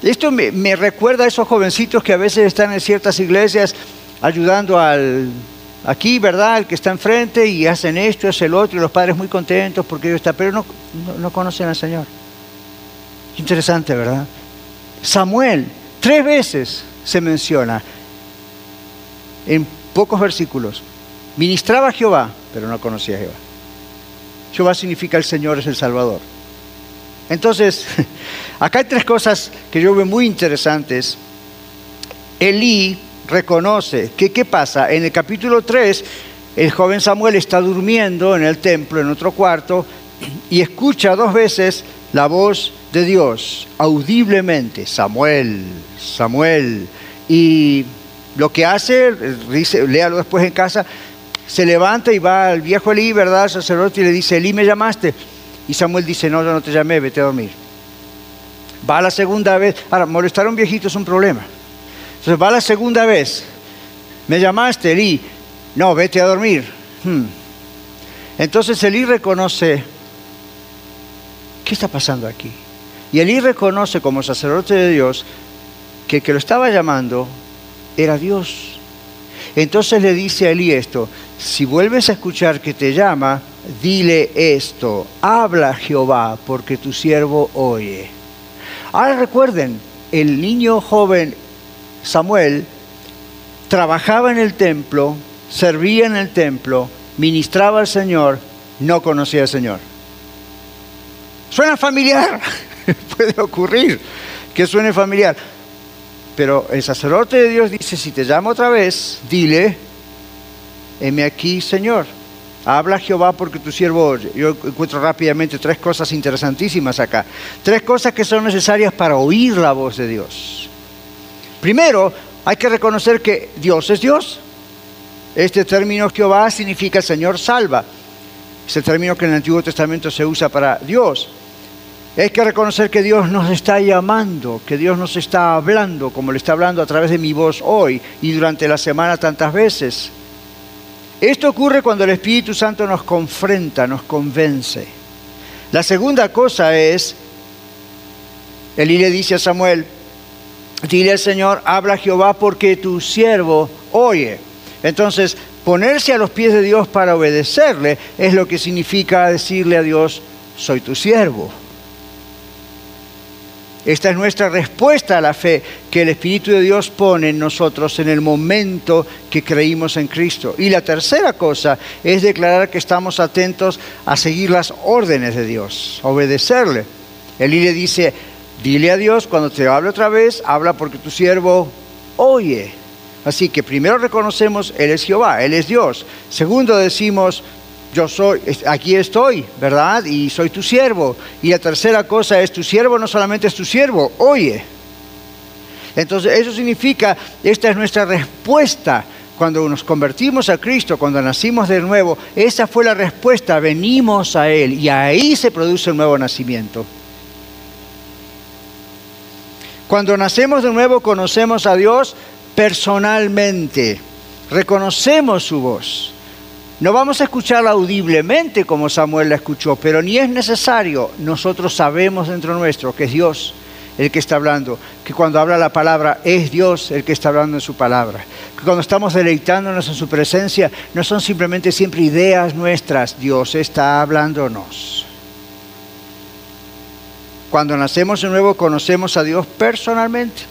Esto me, me, recuerda a esos jovencitos que a veces están en ciertas iglesias ayudando al, aquí, ¿verdad? El que está enfrente y hacen esto, es el otro, y los padres muy contentos porque ellos están, pero no, no, conocen al Señor. Interesante, ¿verdad? Samuel, tres veces se menciona en pocos versículos. Ministraba a Jehová, pero no conocía a Jehová. Jehová significa el Señor es el Salvador. Entonces, [laughs] acá hay tres cosas que yo veo muy interesantes. Elí reconoce que qué pasa. En el capítulo 3, el joven Samuel está durmiendo en el templo, en otro cuarto, y escucha dos veces la voz de Dios, audiblemente, Samuel, Samuel. Y lo que hace, dice, léalo después en casa, se levanta y va al viejo Elí, ¿verdad? Sacerdote y le dice, Elí, ¿me llamaste? Y Samuel dice, no, yo no te llamé, vete a dormir. Va a la segunda vez. Ahora, molestar a un viejito es un problema. Entonces va la segunda vez. Me llamaste, Elí. No, vete a dormir. Hmm. Entonces Elí reconoce, ¿qué está pasando aquí? Y Elí reconoce como sacerdote de Dios que el que lo estaba llamando era Dios. Entonces le dice a Elí esto, si vuelves a escuchar que te llama, dile esto, habla Jehová, porque tu siervo oye. Ahora recuerden, el niño joven Samuel trabajaba en el templo, servía en el templo, ministraba al Señor, no conocía al Señor. Suena familiar, [laughs] puede ocurrir que suene familiar. Pero el sacerdote de Dios dice, si te llamo otra vez, dile, heme aquí, Señor. Habla Jehová porque tu siervo oye. Yo encuentro rápidamente tres cosas interesantísimas acá. Tres cosas que son necesarias para oír la voz de Dios. Primero, hay que reconocer que Dios es Dios. Este término Jehová significa Señor salva. Es el término que en el Antiguo Testamento se usa para Dios. Hay que reconocer que Dios nos está llamando, que Dios nos está hablando, como le está hablando a través de mi voz hoy y durante la semana tantas veces. Esto ocurre cuando el Espíritu Santo nos confronta, nos convence. La segunda cosa es, Elí le dice a Samuel, Dile Señor, habla Jehová porque tu siervo oye. Entonces, ponerse a los pies de Dios para obedecerle es lo que significa decirle a Dios, soy tu siervo. Esta es nuestra respuesta a la fe que el Espíritu de Dios pone en nosotros en el momento que creímos en Cristo. Y la tercera cosa es declarar que estamos atentos a seguir las órdenes de Dios, obedecerle. Elí le dice, dile a Dios cuando te hable otra vez, habla porque tu siervo oye. Así que primero reconocemos, Él es Jehová, Él es Dios. Segundo decimos, yo soy, aquí estoy, ¿verdad? Y soy tu siervo. Y la tercera cosa es, tu siervo no solamente es tu siervo, oye. Entonces eso significa, esta es nuestra respuesta cuando nos convertimos a Cristo, cuando nacimos de nuevo, esa fue la respuesta, venimos a Él y ahí se produce el nuevo nacimiento. Cuando nacemos de nuevo conocemos a Dios personalmente, reconocemos su voz. No vamos a escucharla audiblemente como Samuel la escuchó, pero ni es necesario. Nosotros sabemos dentro nuestro que es Dios el que está hablando, que cuando habla la palabra es Dios el que está hablando en su palabra, que cuando estamos deleitándonos en su presencia no son simplemente siempre ideas nuestras, Dios está hablándonos. Cuando nacemos de nuevo conocemos a Dios personalmente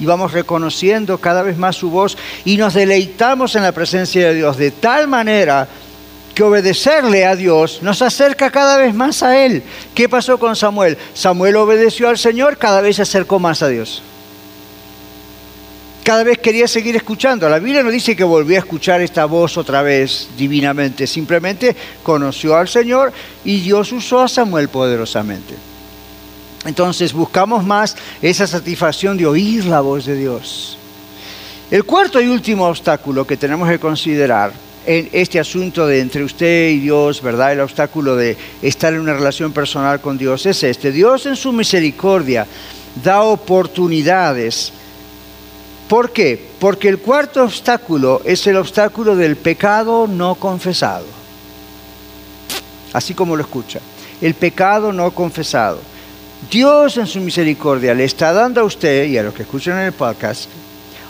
y vamos reconociendo cada vez más su voz y nos deleitamos en la presencia de Dios de tal manera que obedecerle a Dios nos acerca cada vez más a Él. ¿Qué pasó con Samuel? Samuel obedeció al Señor, cada vez se acercó más a Dios. Cada vez quería seguir escuchando. La Biblia no dice que volvió a escuchar esta voz otra vez divinamente, simplemente conoció al Señor y Dios usó a Samuel poderosamente. Entonces buscamos más esa satisfacción de oír la voz de Dios. El cuarto y último obstáculo que tenemos que considerar en este asunto de entre usted y Dios, ¿verdad? El obstáculo de estar en una relación personal con Dios es este. Dios en su misericordia da oportunidades. ¿Por qué? Porque el cuarto obstáculo es el obstáculo del pecado no confesado. Así como lo escucha. El pecado no confesado. Dios en su misericordia le está dando a usted y a los que escuchan en el podcast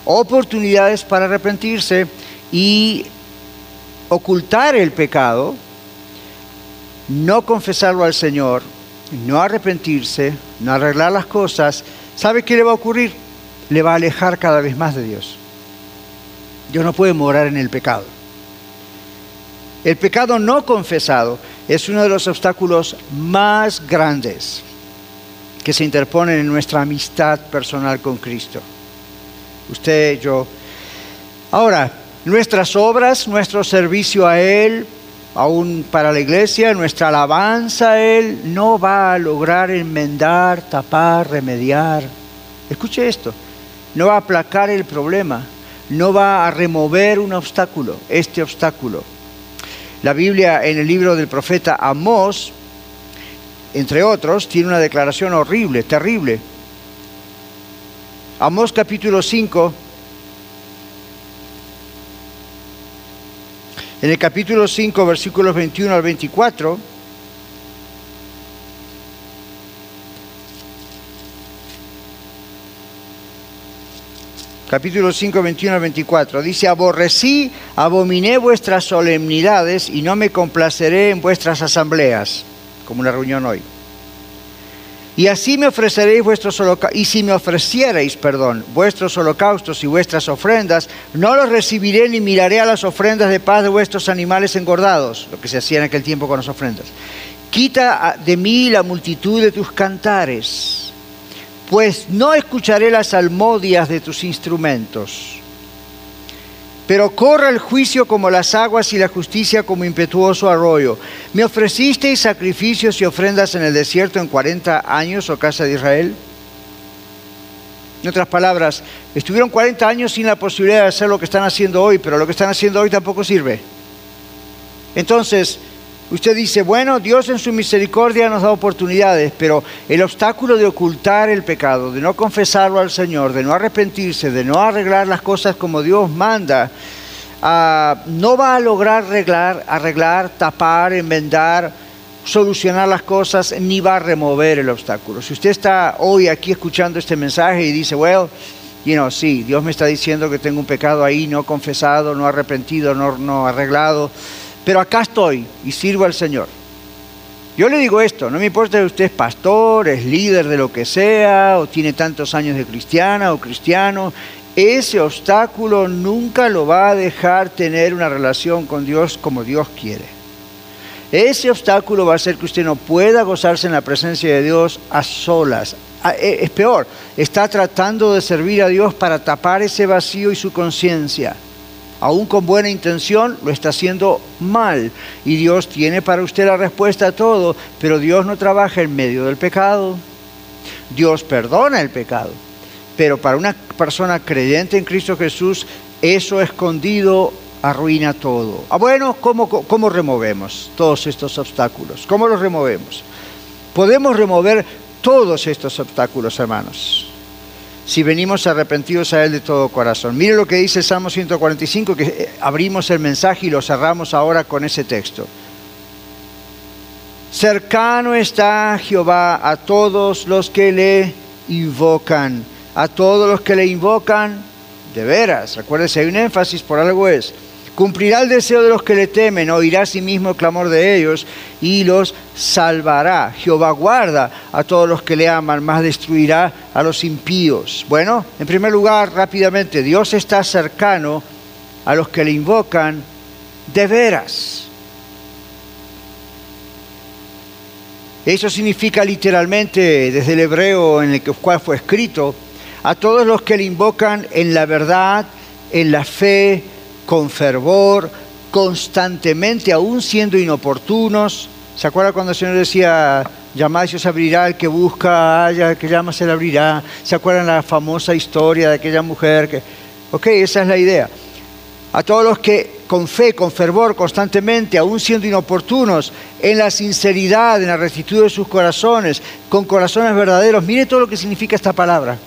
oportunidades para arrepentirse y ocultar el pecado, no confesarlo al Señor, no arrepentirse, no arreglar las cosas. ¿Sabe qué le va a ocurrir? Le va a alejar cada vez más de Dios. Dios no puede morar en el pecado. El pecado no confesado es uno de los obstáculos más grandes que se interponen en nuestra amistad personal con Cristo. Usted, yo. Ahora, nuestras obras, nuestro servicio a Él, aún para la iglesia, nuestra alabanza a Él, no va a lograr enmendar, tapar, remediar. Escuche esto, no va a aplacar el problema, no va a remover un obstáculo, este obstáculo. La Biblia en el libro del profeta Amós entre otros, tiene una declaración horrible, terrible. Amós capítulo 5, en el capítulo 5, versículos 21 al 24, capítulo 5, 21 al 24, dice, aborrecí, abominé vuestras solemnidades y no me complaceré en vuestras asambleas como una reunión hoy. Y así me ofreceréis vuestros holocaustos, y si me ofrecierais, perdón, vuestros holocaustos y vuestras ofrendas, no los recibiré ni miraré a las ofrendas de paz de vuestros animales engordados, lo que se hacía en aquel tiempo con las ofrendas. Quita de mí la multitud de tus cantares, pues no escucharé las almodias de tus instrumentos. Pero corra el juicio como las aguas y la justicia como impetuoso arroyo. ¿Me ofrecisteis sacrificios y ofrendas en el desierto en 40 años, oh casa de Israel? En otras palabras, estuvieron 40 años sin la posibilidad de hacer lo que están haciendo hoy, pero lo que están haciendo hoy tampoco sirve. Entonces, usted dice, bueno, Dios en su misericordia nos da oportunidades, pero el obstáculo de ocultar el pecado, de no confesarlo al Señor, de no arrepentirse, de no arreglar las cosas como Dios manda, ah, no va a lograr arreglar, arreglar, tapar, enmendar, solucionar las cosas, ni va a remover el obstáculo. Si usted está hoy aquí escuchando este mensaje y dice, well, you know, sí, Dios me está diciendo que tengo un pecado ahí no confesado, no arrepentido, no, no arreglado, pero acá estoy y sirvo al Señor. Yo le digo esto, no me importa si usted es pastor, es líder de lo que sea, o tiene tantos años de cristiana o cristiano, ese obstáculo nunca lo va a dejar tener una relación con Dios como Dios quiere. Ese obstáculo va a hacer que usted no pueda gozarse en la presencia de Dios a solas. Ah, eh, es peor, está tratando de servir a Dios para tapar ese vacío y su conciencia aún con buena intención, lo está haciendo mal. Y Dios tiene para usted la respuesta a todo, pero Dios no trabaja en medio del pecado. Dios perdona el pecado. Pero para una persona creyente en Cristo Jesús, eso escondido arruina todo. Ah, bueno, ¿cómo, ¿cómo removemos todos estos obstáculos? ¿Cómo los removemos? Podemos remover todos estos obstáculos, hermanos si venimos arrepentidos a Él de todo corazón. Mire lo que dice Salmo 145, que eh, abrimos el mensaje y lo cerramos ahora con ese texto. Cercano está Jehová a todos los que le invocan, a todos los que le invocan, de veras, recuérdese, hay un énfasis, por algo es, Cumplirá el deseo de los que le temen, oirá a sí mismo el clamor de ellos y los salvará. Jehová guarda a todos los que le aman, más destruirá a los impíos. Bueno, en primer lugar, rápidamente, Dios está cercano a los que le invocan de veras. Eso significa literalmente, desde el hebreo en el cual fue escrito, a todos los que le invocan en la verdad, en la fe, con fervor, constantemente, aún siendo inoportunos. ¿Se acuerda cuando el Señor decía, llamad se abrirá, el que busca, haya, el que llama se le abrirá? ¿Se acuerdan la famosa historia de aquella mujer que... Ok, esa es la idea. A todos los que con fe, con fervor, constantemente, aún siendo inoportunos, en la sinceridad, en la rectitud de sus corazones, con corazones verdaderos, mire todo lo que significa esta palabra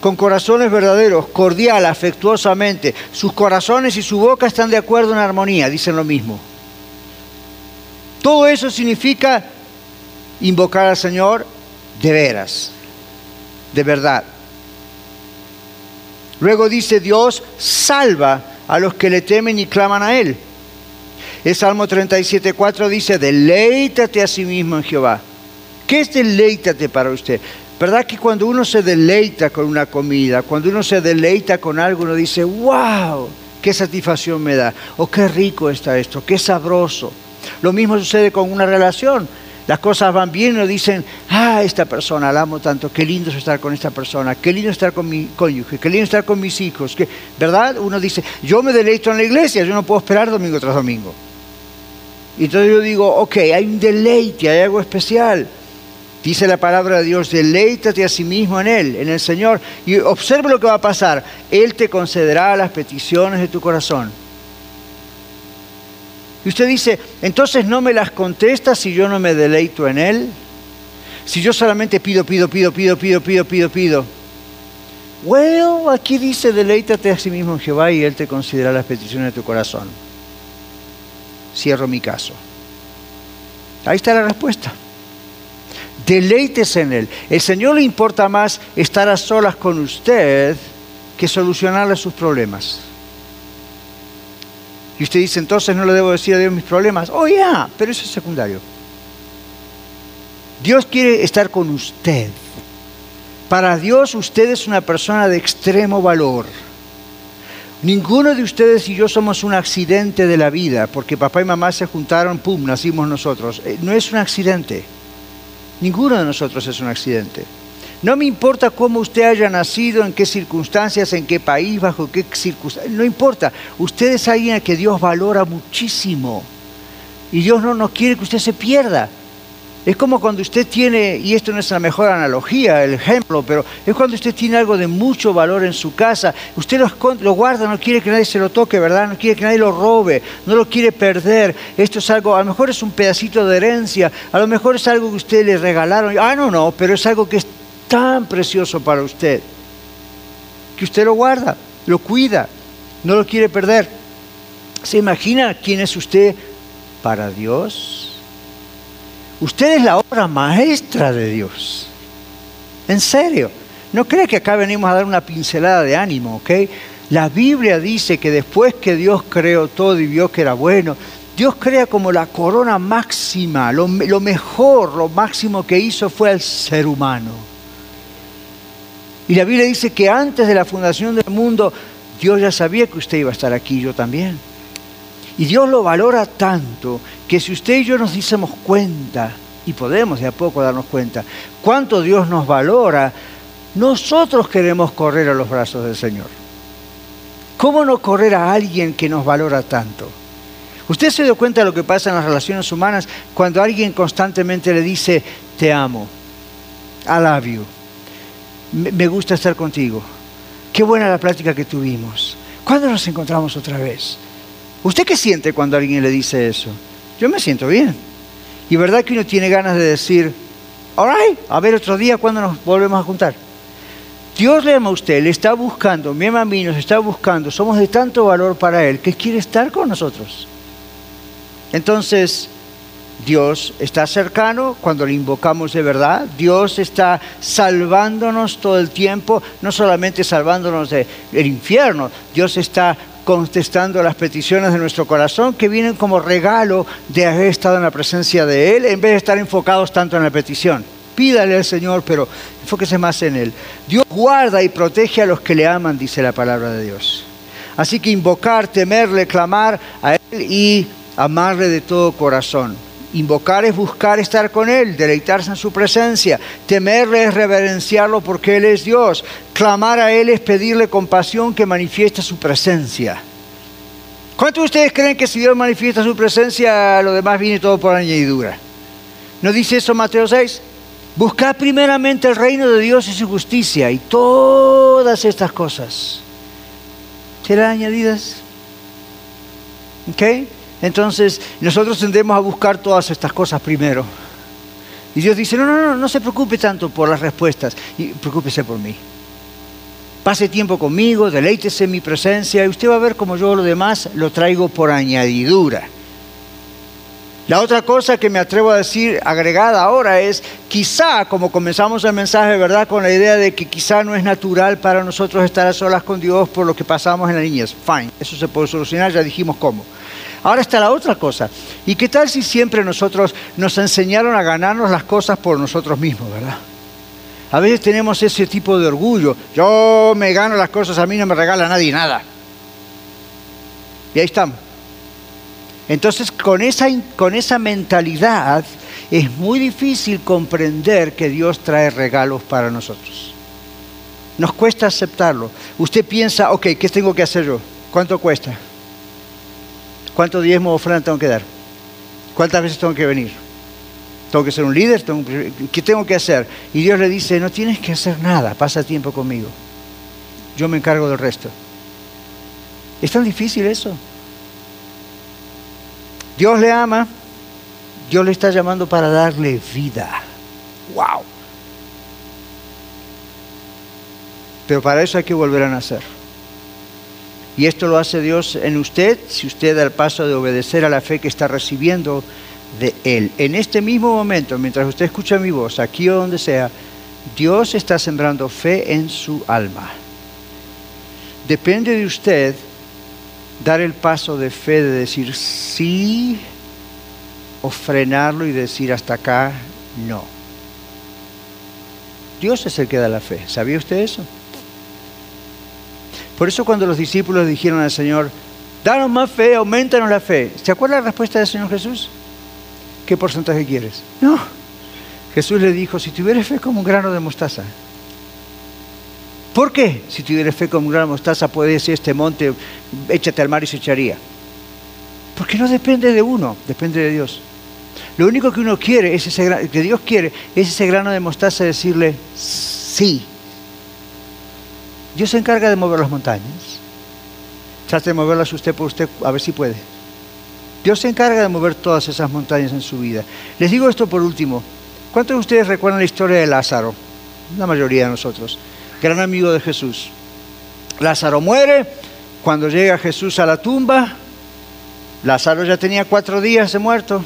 con corazones verdaderos, cordial, afectuosamente. Sus corazones y su boca están de acuerdo en armonía, dicen lo mismo. Todo eso significa invocar al Señor de veras, de verdad. Luego dice Dios salva a los que le temen y claman a Él. El Salmo 37.4 dice, deleítate a sí mismo en Jehová. ¿Qué es deleítate para usted? ¿Verdad que cuando uno se deleita con una comida, cuando uno se deleita con algo, uno dice, wow, qué satisfacción me da, o qué rico está esto, qué sabroso? Lo mismo sucede con una relación. Las cosas van bien y uno dicen, ah, esta persona, la amo tanto, qué lindo es estar con esta persona, qué lindo estar con mi cónyuge, qué lindo estar con mis hijos. ¿Verdad? Uno dice, yo me deleito en la iglesia, yo no puedo esperar domingo tras domingo. Y entonces yo digo, ok, hay un deleite, hay algo especial. Dice la palabra de Dios, deleítate a sí mismo en Él, en el Señor, y observe lo que va a pasar. Él te concederá las peticiones de tu corazón. Y usted dice, entonces no me las contesta si yo no me deleito en Él. Si yo solamente pido, pido, pido, pido, pido, pido, pido, pido. Bueno, aquí dice, deleítate a sí mismo en Jehová y Él te concederá las peticiones de tu corazón. Cierro mi caso. Ahí está la respuesta. Deleítese en Él. El Señor le importa más estar a solas con usted que solucionarle sus problemas. Y usted dice, entonces no le debo decir a Dios mis problemas. Oh, ya, pero eso es secundario. Dios quiere estar con usted. Para Dios usted es una persona de extremo valor. Ninguno de ustedes y yo somos un accidente de la vida, porque papá y mamá se juntaron, pum, nacimos nosotros. Eh, no es un accidente. Ninguno de nosotros es un accidente. No me importa cómo usted haya nacido, en qué circunstancias, en qué país, bajo qué circunstancias, no importa. Usted es alguien que Dios valora muchísimo. Y Dios no nos quiere que usted se pierda. Es como cuando usted tiene, y esto no es la mejor analogía, el ejemplo, pero es cuando usted tiene algo de mucho valor en su casa, usted lo, guarda, no quiere que nadie se lo toque, ¿verdad? No quiere que nadie lo robe, no lo quiere perder. Esto es algo, a lo mejor es un pedacito de herencia, a lo mejor es algo que usted le regalaron. Ah, no, no, pero es algo que es tan precioso para usted, que usted lo guarda, lo cuida, no lo quiere perder. ¿Se imagina quién es usted para Dios? Usted es la obra maestra de Dios. En serio. No cree que acá venimos a dar una pincelada de ánimo, ¿ok? La Biblia dice que después que Dios creó todo y vio que era bueno, Dios crea como la corona máxima, lo, lo mejor, lo máximo que hizo fue al ser humano. Y la Biblia dice que antes de la fundación del mundo, Dios ya sabía que usted iba a estar aquí, yo también. Y Dios lo valora tanto que si usted y yo nos hicimos cuenta, y podemos de a poco darnos cuenta, cuánto Dios nos valora, nosotros queremos correr a los brazos del Señor. ¿Cómo no correr a alguien que nos valora tanto? ¿Usted se dio cuenta de lo que pasa en las relaciones humanas cuando alguien constantemente le dice, te amo, I love you, me gusta estar contigo, qué buena la plática que tuvimos, ¿cuándo nos encontramos otra vez? ¿Usted qué siente cuando alguien le dice eso? Yo me siento bien. Y verdad que uno tiene ganas de decir, all a ver otro día cuando nos volvemos a juntar. Dios le ama a usted, le está buscando, mi ama a mí, nos está buscando, somos de tanto valor para Él que quiere estar con nosotros. Entonces, Dios está cercano cuando le invocamos de verdad. Dios está salvándonos todo el tiempo, no solamente salvándonos del infierno, Dios está contestando las peticiones de nuestro corazón que vienen como regalo de haber estado en la presencia de Él en vez de estar enfocados tanto en la petición. Pídale al Señor, pero enfóquese más en Él. Dios guarda y protege a los que le aman, dice la palabra de Dios. Así que invocar, temerle, clamar a Él y amarle de todo corazón. Invocar es buscar estar con Él, deleitarse en su presencia. Temerle es reverenciarlo porque Él es Dios. Clamar a Él es pedirle compasión que manifieste su presencia. ¿Cuántos de ustedes creen que si Dios manifiesta su presencia, lo demás viene todo por añadidura? ¿No dice eso Mateo 6? Buscad primeramente el reino de Dios y su justicia y todas estas cosas serán añadidas. ¿Ok? Entonces nosotros tendemos a buscar todas estas cosas primero. Y Dios dice, no, no, no, no se preocupe tanto por las respuestas, y preocúpese por mí. Pase tiempo conmigo, deleítese en mi presencia y usted va a ver como yo lo demás lo traigo por añadidura. La otra cosa que me atrevo a decir agregada ahora es, quizá, como comenzamos el mensaje, ¿verdad? Con la idea de que quizá no es natural para nosotros estar a solas con Dios por lo que pasamos en la niñez. Fine, eso se puede solucionar, ya dijimos cómo. Ahora está la otra cosa. ¿Y qué tal si siempre nosotros nos enseñaron a ganarnos las cosas por nosotros mismos, verdad? A veces tenemos ese tipo de orgullo. Yo me gano las cosas, a mí no me regala nadie nada. Y ahí estamos. Entonces, con esa, con esa mentalidad es muy difícil comprender que Dios trae regalos para nosotros. Nos cuesta aceptarlo. Usted piensa, ok, ¿qué tengo que hacer yo? ¿Cuánto cuesta? ¿Cuánto diezmo o ofrenda tengo que dar? ¿Cuántas veces tengo que venir? ¿Tengo que ser un líder? ¿Qué tengo que hacer? Y Dios le dice, no tienes que hacer nada, pasa tiempo conmigo. Yo me encargo del resto. ¿Es tan difícil eso? Dios le ama, Dios le está llamando para darle vida. ¡Wow! Pero para eso hay que volver a nacer. Y esto lo hace Dios en usted si usted da el paso de obedecer a la fe que está recibiendo de Él. En este mismo momento, mientras usted escucha mi voz, aquí o donde sea, Dios está sembrando fe en su alma. Depende de usted dar el paso de fe de decir sí o frenarlo y decir hasta acá no. Dios es el que da la fe. ¿Sabía usted eso? Por eso cuando los discípulos dijeron al Señor, danos más fe, aumentanos la fe, ¿se acuerda la respuesta del Señor Jesús? ¿Qué porcentaje quieres? No. Jesús le dijo, si tuvieras fe como un grano de mostaza. ¿Por qué? Si tuvieras fe como un grano de mostaza, puede decir este monte, échate al mar y se echaría. Porque no depende de uno, depende de Dios. Lo único que uno quiere, es ese, que Dios quiere, es ese grano de mostaza decirle sí. Dios se encarga de mover las montañas. Trate de moverlas usted por usted, a ver si puede. Dios se encarga de mover todas esas montañas en su vida. Les digo esto por último. ¿Cuántos de ustedes recuerdan la historia de Lázaro? La mayoría de nosotros. Gran amigo de Jesús. Lázaro muere. Cuando llega Jesús a la tumba, Lázaro ya tenía cuatro días de muerto.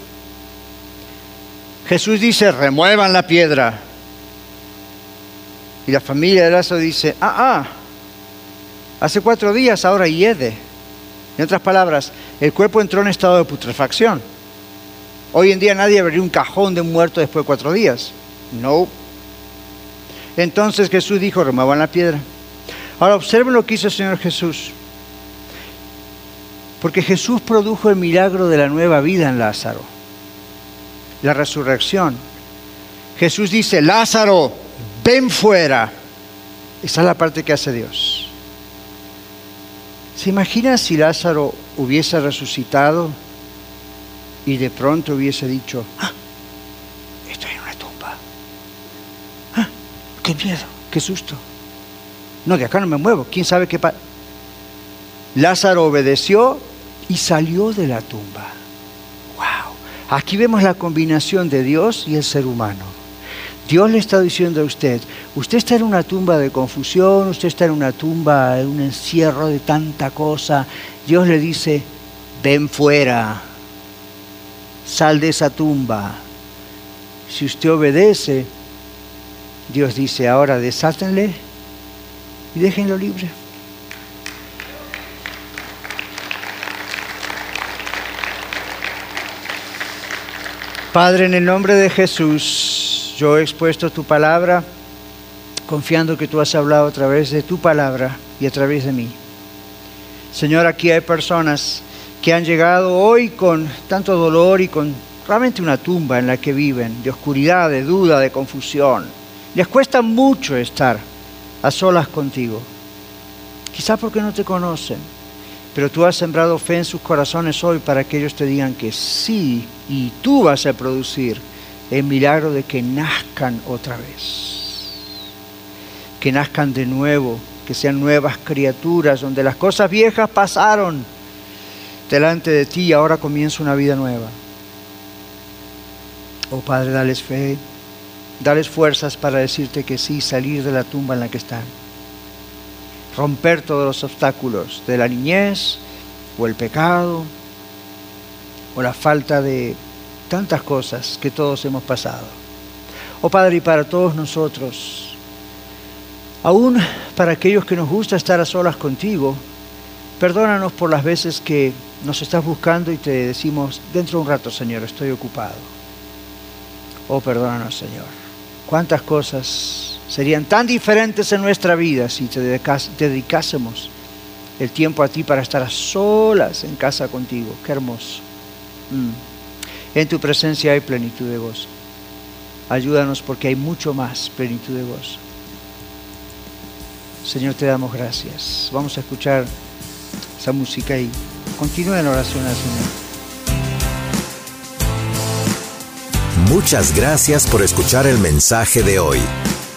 Jesús dice, remuevan la piedra. Y la familia de Lázaro dice, ah, ah, Hace cuatro días ahora hiede. En otras palabras, el cuerpo entró en estado de putrefacción. Hoy en día nadie abriría un cajón de un muerto después de cuatro días. No. Entonces Jesús dijo, remuevan la piedra. Ahora observen lo que hizo el Señor Jesús. Porque Jesús produjo el milagro de la nueva vida en Lázaro. La resurrección. Jesús dice, Lázaro, ven fuera. Esa es la parte que hace Dios. ¿Se imagina si Lázaro hubiese resucitado y de pronto hubiese dicho, ah, estoy en una tumba? Ah, ¡Qué miedo! ¡Qué susto! No, de acá no me muevo. ¿Quién sabe qué pasa? Lázaro obedeció y salió de la tumba. ¡Wow! Aquí vemos la combinación de Dios y el ser humano. Dios le está diciendo a usted, usted está en una tumba de confusión, usted está en una tumba, en un encierro de tanta cosa. Dios le dice, ven fuera, sal de esa tumba. Si usted obedece, Dios dice, ahora desátenle y déjenlo libre. Padre, en el nombre de Jesús, yo he expuesto tu palabra, confiando que tú has hablado a través de tu palabra y a través de mí. Señor, aquí hay personas que han llegado hoy con tanto dolor y con realmente una tumba en la que viven, de oscuridad, de duda, de confusión. Les cuesta mucho estar a solas contigo. Quizás porque no te conocen, pero tú has sembrado fe en sus corazones hoy para que ellos te digan que sí y tú vas a producir el milagro de que nazcan otra vez. Que nazcan de nuevo, que sean nuevas criaturas, donde las cosas viejas pasaron delante de ti y ahora comienza una vida nueva. Oh Padre, dales fe, Dales fuerzas para decirte que sí, salir de la tumba en la que están. Romper todos los obstáculos de la niñez o el pecado o la falta de tantas cosas que todos hemos pasado. Oh Padre, y para todos nosotros, aún para aquellos que nos gusta estar a solas contigo, perdónanos por las veces que nos estás buscando y te decimos, dentro de un rato, Señor, estoy ocupado. Oh, perdónanos, Señor. ¿Cuántas cosas serían tan diferentes en nuestra vida si te, dedicásemos el tiempo a ti para estar a solas en casa contigo? Qué hermoso. Mm. En tu presencia hay plenitud de gozo. Ayúdanos porque hay mucho más plenitud de gozo. Señor, te damos gracias. Vamos a escuchar esa música y continúa en oración al Señor. Muchas gracias por escuchar el mensaje de hoy.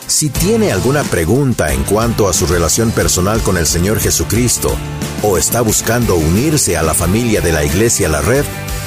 Si tiene alguna pregunta en cuanto a su relación personal con el Señor Jesucristo o está buscando unirse a la familia de la Iglesia La Red,